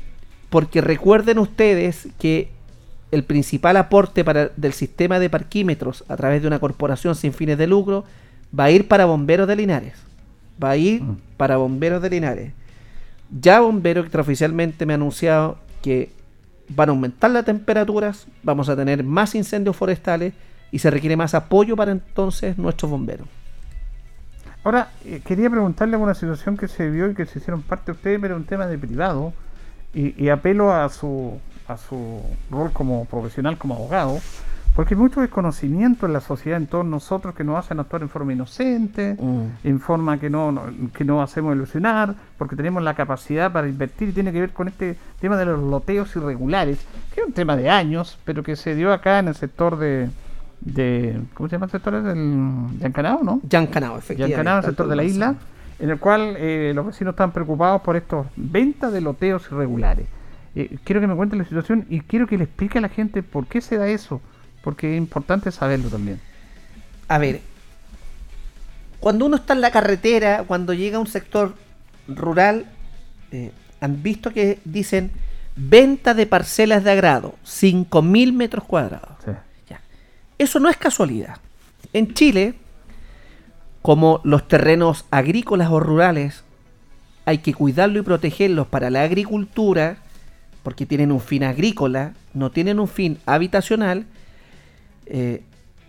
Porque recuerden ustedes que el principal aporte para, del sistema de parquímetros a través de una corporación sin fines de lucro va a ir para bomberos de Linares. Va a ir para bomberos de Linares. Ya Bombero extraoficialmente me ha anunciado que van a aumentar las temperaturas, vamos a tener más incendios forestales y se requiere más apoyo para entonces nuestros bomberos. Ahora, eh, quería preguntarle una situación que se vio y que se hicieron parte de ustedes, pero un tema de privado, y, y apelo a su, a su rol como profesional, como abogado, porque hay mucho desconocimiento en la sociedad, en todos nosotros, que nos hacen actuar en forma inocente, en forma que no, no- que no hacemos ilusionar, porque tenemos la capacidad para invertir y tiene que ver con este tema de los loteos irregulares, que es un tema de años, pero que se dio acá en el sector de... de ¿Cómo se llama el sector? ¿Del Yancanao, no? Yancanao, efectivamente. Yancanao, el sector de la isla, en el cual eh, los vecinos están preocupados por estos ventas de loteos irregulares. Eh, quiero que me cuente la situación y quiero que le explique a la gente por qué se da eso, porque es importante saberlo también. A ver, cuando uno está en la carretera, cuando llega a un sector rural, eh, han visto que dicen venta de parcelas de agrado, 5.000 metros cuadrados. Ya. Eso no es casualidad. En Chile, como los terrenos agrícolas o rurales hay que cuidarlos y protegerlos para la agricultura, porque tienen un fin agrícola, no tienen un fin habitacional, eh,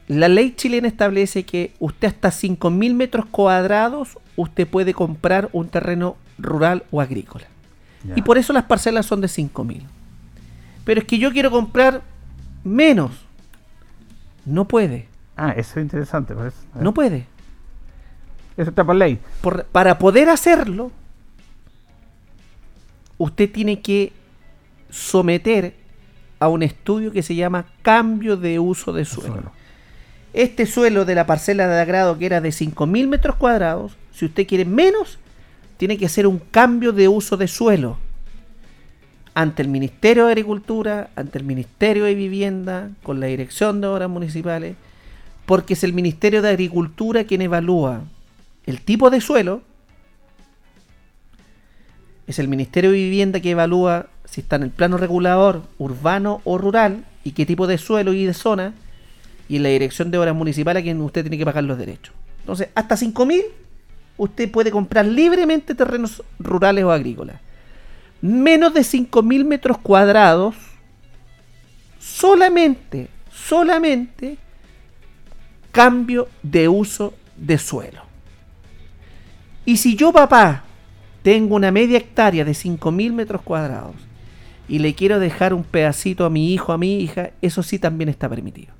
La ley chilena establece que usted hasta 5.000 metros cuadrados usted puede comprar un terreno rural o agrícola. Y por eso las parcelas son de 5.000. Pero es que yo quiero comprar menos. No puede. Ah, eso es interesante. Por eso. No puede. Eso está por ley. Por- para poder hacerlo, usted tiene que someter a un estudio que se llama cambio de uso de suelo. Este suelo de la parcela de agrado que era de 5.000 metros cuadrados, si usted quiere menos, tiene que hacer un cambio de uso de suelo ante el Ministerio de Agricultura, ante el Ministerio de Vivienda, con la Dirección de Obras Municipales, porque es el Ministerio de Agricultura quien evalúa el tipo de suelo, es el Ministerio de Vivienda que evalúa si está en el plano regulador urbano o rural y qué tipo de suelo y de zona, y en la Dirección de Obras Municipales a quien usted tiene que pagar los derechos. Entonces, hasta 5.000 usted puede comprar libremente terrenos rurales o agrícolas. Menos de 5.000 metros cuadrados, solamente, solamente cambio de uso de suelo. Y si yo, papá, tengo una media hectárea de 5.000 metros cuadrados y le quiero dejar un pedacito a mi hijo, a mi hija, eso sí también está permitido.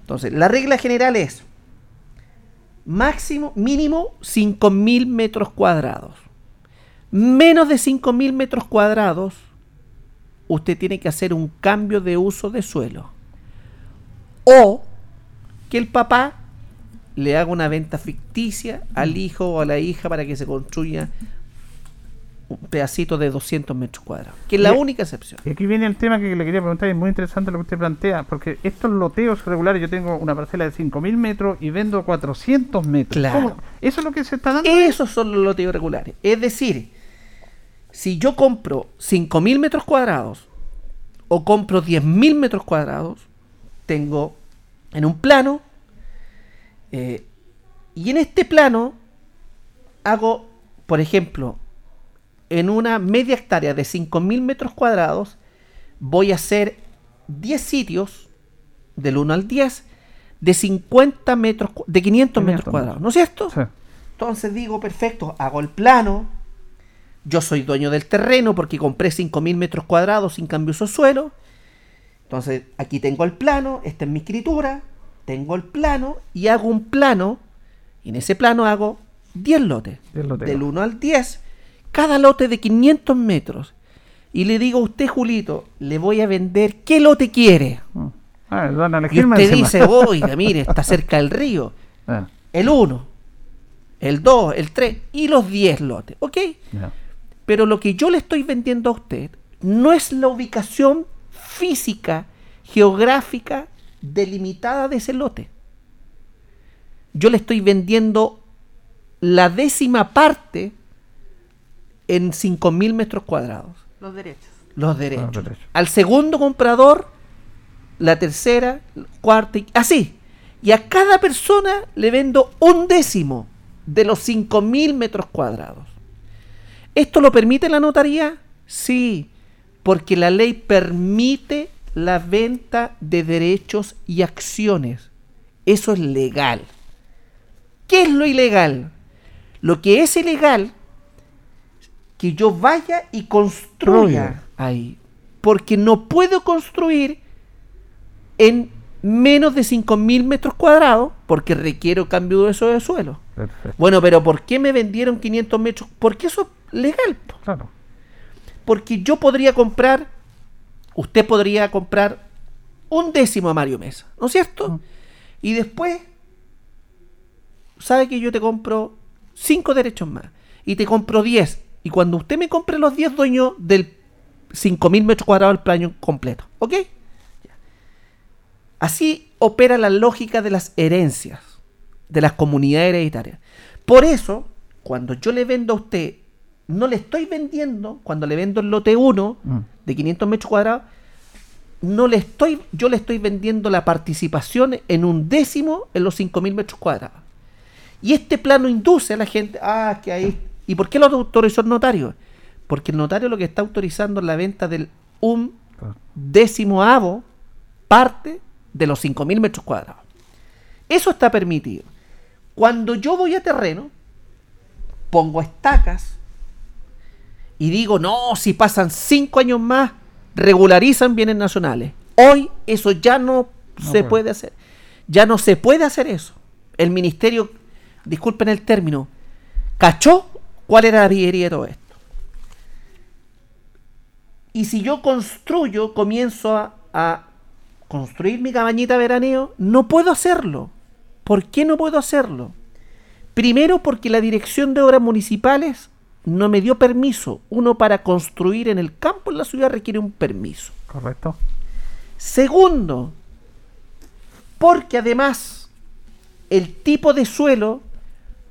Entonces, la regla general es máximo, mínimo 5.000 metros cuadrados. Menos de 5.000 metros cuadrados, usted tiene que hacer un cambio de uso de suelo. O que el papá le haga una venta ficticia al hijo o a la hija para que se construya un pedacito de 200 metros cuadrados. Que es la Y- única excepción. Y aquí viene el tema que le quería preguntar, y es muy interesante lo que usted plantea, porque estos loteos regulares, yo tengo una parcela de 5.000 metros y vendo 400 metros. Claro. ¿Cómo? ¿Eso es lo que se está dando? Esos son los loteos regulares. Es decir, si yo compro 5.000 metros cuadrados o compro 10.000 metros cuadrados, tengo en un plano, eh, y en este plano hago, por ejemplo, en una media hectárea de 5.000 metros cuadrados, voy a hacer 10 sitios, del 1 al 10, de 50 metros, de 500 metros 500 cuadrados, ¿no es cierto? Entonces digo, perfecto, hago el plano, yo soy dueño del terreno porque compré 5.000 metros cuadrados sin cambio de suelo. Entonces aquí tengo el plano, esta es mi escritura, tengo el plano y hago un plano, y en ese plano hago 10 lotes, 10 lotes. del 1 al 10, cada lote de 500 metros. Y le digo a usted, Julito, le voy a vender, ¿qué lote quiere? Ah, van a Y usted encima. dice, oiga, mire, está cerca del río. Ah, El 1, el 2, el 3 y los 10 lotes, ¿ok? ya. Pero lo que yo le estoy vendiendo a usted no es la ubicación física, geográfica, delimitada de ese lote. Yo le estoy vendiendo la décima parte en 5.000 metros cuadrados. Los derechos. Los derechos. Al segundo comprador, la tercera, cuarta, y así. Y a cada persona le vendo un décimo de los 5.000 metros cuadrados. ¿Esto lo permite la notaría? Sí, porque la ley permite la venta de derechos y acciones. Eso es legal. ¿Qué es lo ilegal? Lo que es ilegal, que yo vaya y construya ahí. Porque no puedo construir en menos de 5.000 metros cuadrados porque requiero cambio de uso de suelo. Perfecto. Bueno, pero ¿por qué me vendieron 500 metros? Porque eso es legal. po. Claro. Porque yo podría comprar, usted podría comprar un décimo a Mario Mesa, ¿no es cierto? Y después, sabe que yo te compro 5 derechos más y te compro 10. Y cuando usted me compre los 10 dueños del 5.000 metros cuadrados del plano completo, ¿ok? Así opera la lógica de las herencias, de las comunidades hereditarias. Por eso, cuando yo le vendo a usted, no le estoy vendiendo, cuando le vendo el lote 1 Mm. de 500 metros cuadrados, no le estoy, yo le estoy vendiendo la participación en un décimo en los 5.000 metros cuadrados. Y este plano induce a la gente, ah, que ahí... ¿Y por qué lo autorizó el notario? Porque el notario lo que está autorizando es la venta del un décimo avo parte de los 5.000 metros cuadrados. Eso está permitido. Cuando yo voy a terreno, pongo estacas y digo, no, si pasan cinco años más, regularizan bienes nacionales. Hoy eso ya no, No se puede. puede hacer. Ya no se puede hacer eso. El ministerio, disculpen el término, cachó cuál era la pillería de todo esto. Y si yo construyo, comienzo a, a construir mi cabañita veraneo, no puedo hacerlo. ¿Por qué no puedo hacerlo? Primero porque la Dirección de Obras Municipales no me dio permiso. Uno para construir en el campo en la ciudad requiere un permiso. Correcto. Segundo, porque además el tipo de suelo,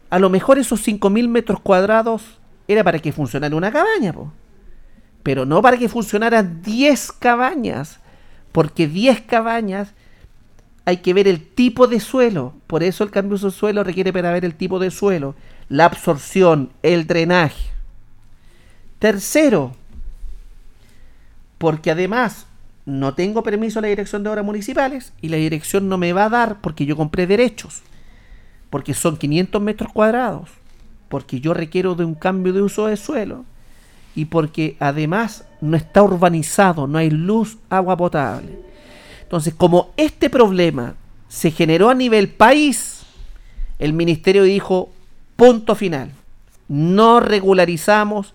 a lo mejor esos 5.000 metros cuadrados era para que funcionara una cabaña, po. pero no para que funcionaran 10 cabañas, porque 10 cabañas hay que ver el tipo de suelo, por eso el cambio de suelo requiere para ver el tipo de suelo, la absorción, el drenaje. Tercero, porque además no tengo permiso de la Dirección de Obras Municipales y la dirección no me va a dar porque yo compré derechos, porque son 500 metros cuadrados, porque yo requiero de un cambio de uso de suelo y porque además no está urbanizado, no hay luz, agua potable. Entonces, como este problema se generó a nivel país, el ministerio dijo, punto final, no regularizamos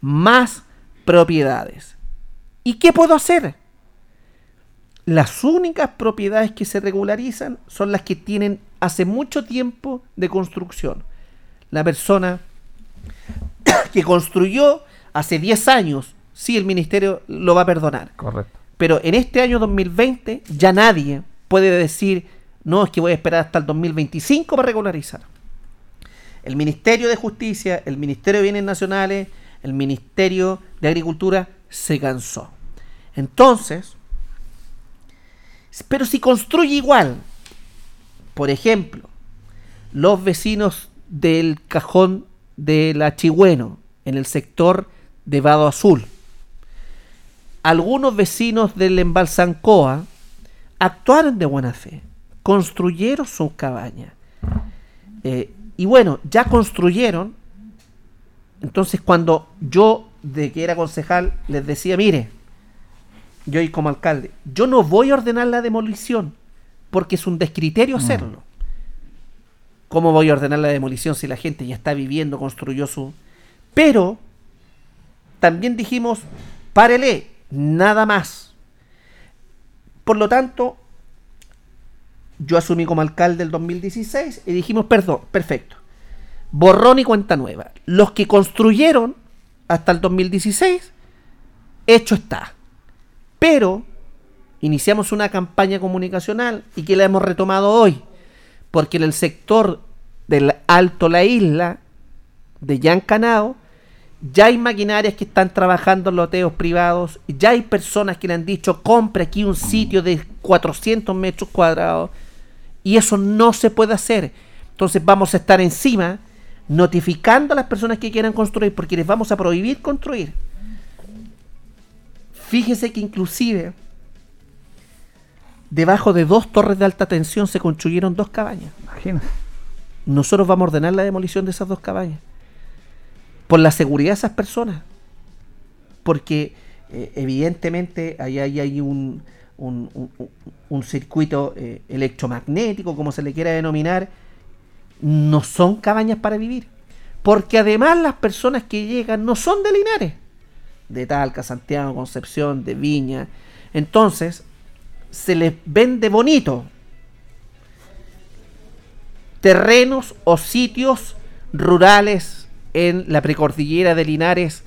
más propiedades. ¿Y qué puedo hacer? Las únicas propiedades que se regularizan son las que tienen hace mucho tiempo de construcción. La persona que construyó hace 10 años, sí, el ministerio lo va a perdonar. Correcto. Pero en este año 2020 ya nadie puede decir, no, es que voy a esperar hasta el 2025 para regularizar. El Ministerio de Justicia, el Ministerio de Bienes Nacionales, el Ministerio de Agricultura se cansó. Entonces, pero si construye igual, por ejemplo, los vecinos del cajón de la Chigüeno, en el sector de Vado Azul, algunos vecinos del Embalsancoa actuaron de buena fe, construyeron sus cabañas. Eh, y bueno, ya construyeron. Entonces, cuando yo, de que era concejal, les decía, mire, yo y como alcalde, yo no voy a ordenar la demolición, porque es un descriterio hacerlo. ¿Cómo voy a ordenar la demolición si la gente ya está viviendo, construyó su... Pero también dijimos, párele, nada más. Por lo tanto, yo asumí como alcalde el 2016 y dijimos, perdón, perfecto. Borrón y cuenta nueva. Los que construyeron hasta el 2016, hecho está. Pero iniciamos una campaña comunicacional y que la hemos retomado hoy. Porque en el sector del Alto La Isla, de Yancanao, ya hay maquinarias que están trabajando en loteos privados, ya hay personas que le han dicho, compre aquí un sitio de 400 metros cuadrados, y eso no se puede hacer. Entonces vamos a estar encima notificando a las personas que quieran construir, porque les vamos a prohibir construir. Fíjese que inclusive debajo de dos torres de alta tensión se construyeron dos cabañas. Imagínate. Nosotros vamos a ordenar la demolición de esas dos cabañas. Por la seguridad de esas personas. Porque eh, evidentemente ahí hay, un- un circuito eh, electromagnético, como se le quiera denominar. No son cabañas para vivir. Porque además las personas que llegan no son de Linares. De Talca, Santiago, Concepción, de Viña. Entonces, se les vende bonito terrenos o sitios rurales en la precordillera de Linares,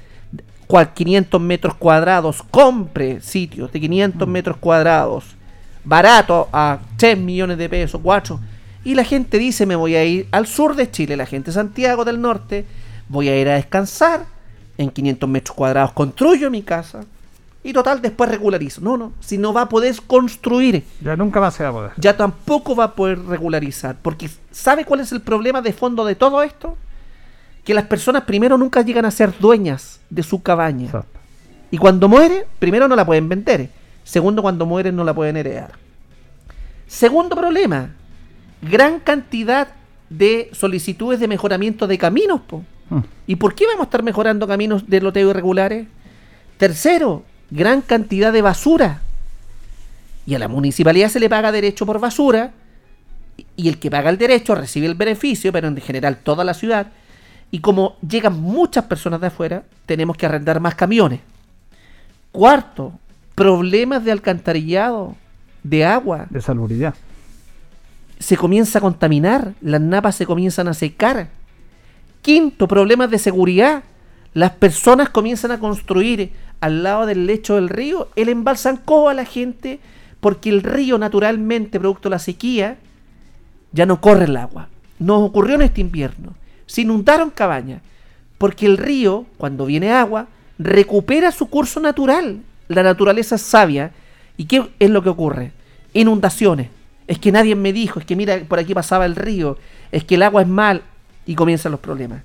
cual 500 metros cuadrados, compre sitios de 500 metros cuadrados, barato a 3 millones de pesos, 4, y la gente dice me voy a ir al sur de Chile, la gente de Santiago del Norte, voy a ir a descansar, en 500 metros cuadrados construyo mi casa, y total después regularizo. No, no, si no va a poder construir Ya nunca más se va a poder. ya tampoco va a poder regularizar. Porque ¿sabe cuál es el problema de fondo de todo esto? Que las personas primero nunca llegan a ser dueñas de su cabaña. Y cuando mueren, primero no la pueden vender. Segundo, cuando mueren no la pueden heredar. Segundo problema, gran cantidad de solicitudes de mejoramiento de caminos. po. Mm. ¿Y por qué vamos a estar mejorando caminos de loteo irregulares? Tercero, gran cantidad de basura. Y a la municipalidad se le paga derecho por basura. Y el que paga el derecho recibe el beneficio, pero en general toda la ciudad. Y como llegan muchas personas de afuera, tenemos que arrendar más camiones. Cuarto, problemas de alcantarillado, de agua. De salubridad. Se comienza a contaminar, las napas se comienzan a secar. Quinto, problemas de seguridad. Las personas comienzan a construir al lado del lecho del río el embalsancó a la gente porque el río naturalmente, producto de la sequía, ya no corre el agua. Nos ocurrió en este invierno. Se inundaron cabañas porque el río, cuando viene agua, recupera su curso natural. La naturaleza es sabia. ¿Y qué es lo que ocurre? Inundaciones. Es que nadie me dijo, es que mira, por aquí pasaba el río, es que el agua es mal y comienzan los problemas.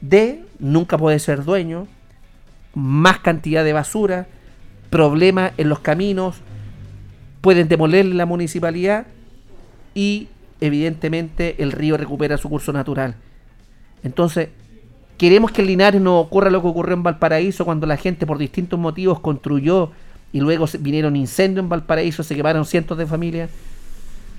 D, nunca puede ser dueño, más cantidad de basura, problemas en los caminos, pueden demoler la municipalidad y evidentemente el río recupera su curso natural. Entonces, queremos que en Linares no ocurra lo que ocurrió en Valparaíso cuando la gente por distintos motivos construyó y luego vinieron incendios en Valparaíso, se quemaron cientos de familias.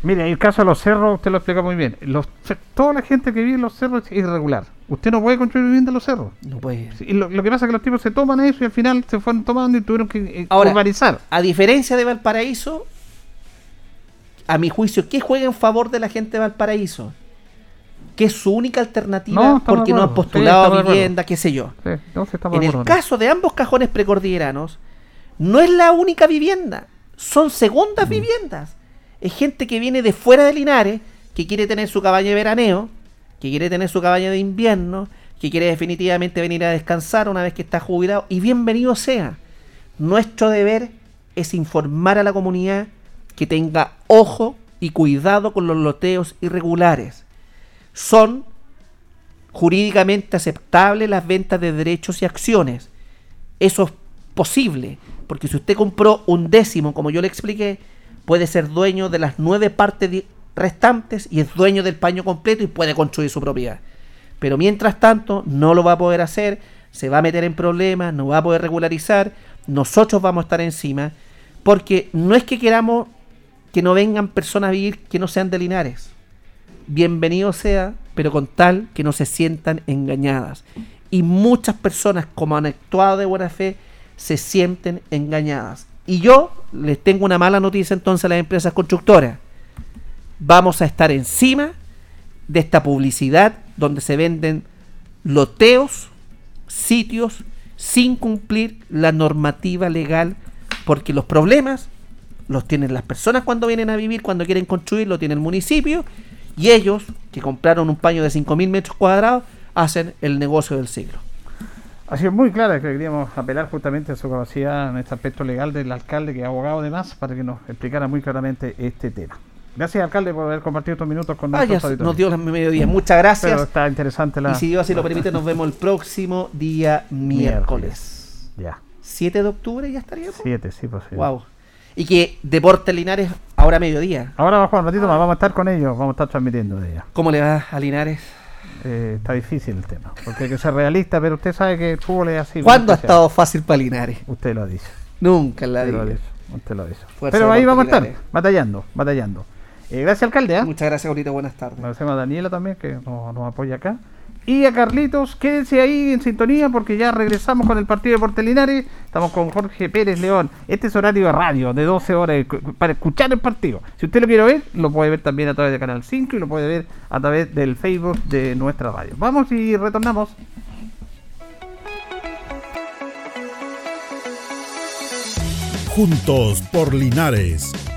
Mire, el caso de los cerros, usted lo explica muy bien. Los, toda la gente que vive en los cerros es irregular. Usted no puede construir vivienda en los cerros. No puede. Y lo, lo que pasa es que los tipos se toman eso y al final se fueron tomando y tuvieron que eh, Ahora, urbanizar. a diferencia de Valparaíso, a mi juicio, ¿qué juega en favor de la gente de Valparaíso? Que es su única alternativa No, porque no han. Sí, postulado acuerdo. vivienda, qué sé yo. Sí, En el caso de ambos cajones precordilleranos, no es la única vivienda, son Mm. segundas viviendas. Es gente que viene de fuera de Linares, que quiere tener su cabaña de veraneo, que quiere tener su cabaña de invierno, que quiere definitivamente venir a descansar una vez que está jubilado, y bienvenido sea. Nuestro deber es informar a la comunidad que tenga ojo y cuidado con los loteos irregulares. Son jurídicamente aceptables las ventas de derechos y acciones. Eso es posible, porque si usted compró un décimo, como yo le expliqué, puede ser dueño de las nueve partes restantes y es dueño del paño completo y puede construir su propiedad. Pero mientras tanto, no lo va a poder hacer, se va a meter en problemas, no va a poder regularizar, nosotros vamos a estar encima, porque no es que queramos que no vengan personas a vivir que no sean de Linares. Bienvenido sea, pero con tal que no se sientan engañadas. Y muchas personas, como han actuado de buena fe, se sienten engañadas. Y yo les tengo una mala noticia entonces a las empresas constructoras. Vamos a estar encima de esta publicidad donde se venden loteos, sitios, sin cumplir la normativa legal, porque los problemas los tienen las personas cuando vienen a vivir, cuando quieren construir, lo tiene el municipio, y ellos, que compraron un paño de 5.000 metros cuadrados, hacen el negocio del siglo. Ha sido muy clara que queríamos apelar justamente a su capacidad en este aspecto legal del alcalde, que es abogado además, para que nos explicara muy claramente este tema. Gracias, alcalde, por haber compartido estos minutos con Ah, nosotros. se- nos dio las mediodía. Muchas gracias. Pero está interesante la... Y si Dios así lo permite, nos vemos el próximo día miércoles. Ya. 7 de octubre ya estaríamos. Siete, sí, sí. Wow. Y que Deportes Linares ahora mediodía. Ahora Juan, un ratito más, vamos a estar con ellos, vamos a estar transmitiendo de ella. ¿Cómo le va a Linares? Eh, está difícil el tema, porque hay que ser realista, pero usted sabe que el fútbol es así. ¿Cuándo ha estado fácil para Linares? Usted lo ha dicho. Nunca la Usted lo ha vida. dicho, usted lo ha dicho. Fuerza Pero ahí vamos a estar, batallando, batallando. Eh, gracias, alcalde. ¿ah? Muchas gracias, ahorita buenas tardes. Agradecemos a Daniela también, que nos, nos apoya acá. Y a Carlitos, quédense ahí en sintonía porque ya regresamos con el partido de Portelinares. Estamos con Jorge Pérez León. Este es horario de radio, de 12 horas, para escuchar el partido. Si usted lo quiere ver, lo puede ver también a través de Canal 5 y lo puede ver a través del Facebook de nuestra radio. Vamos y retornamos. Juntos por Linares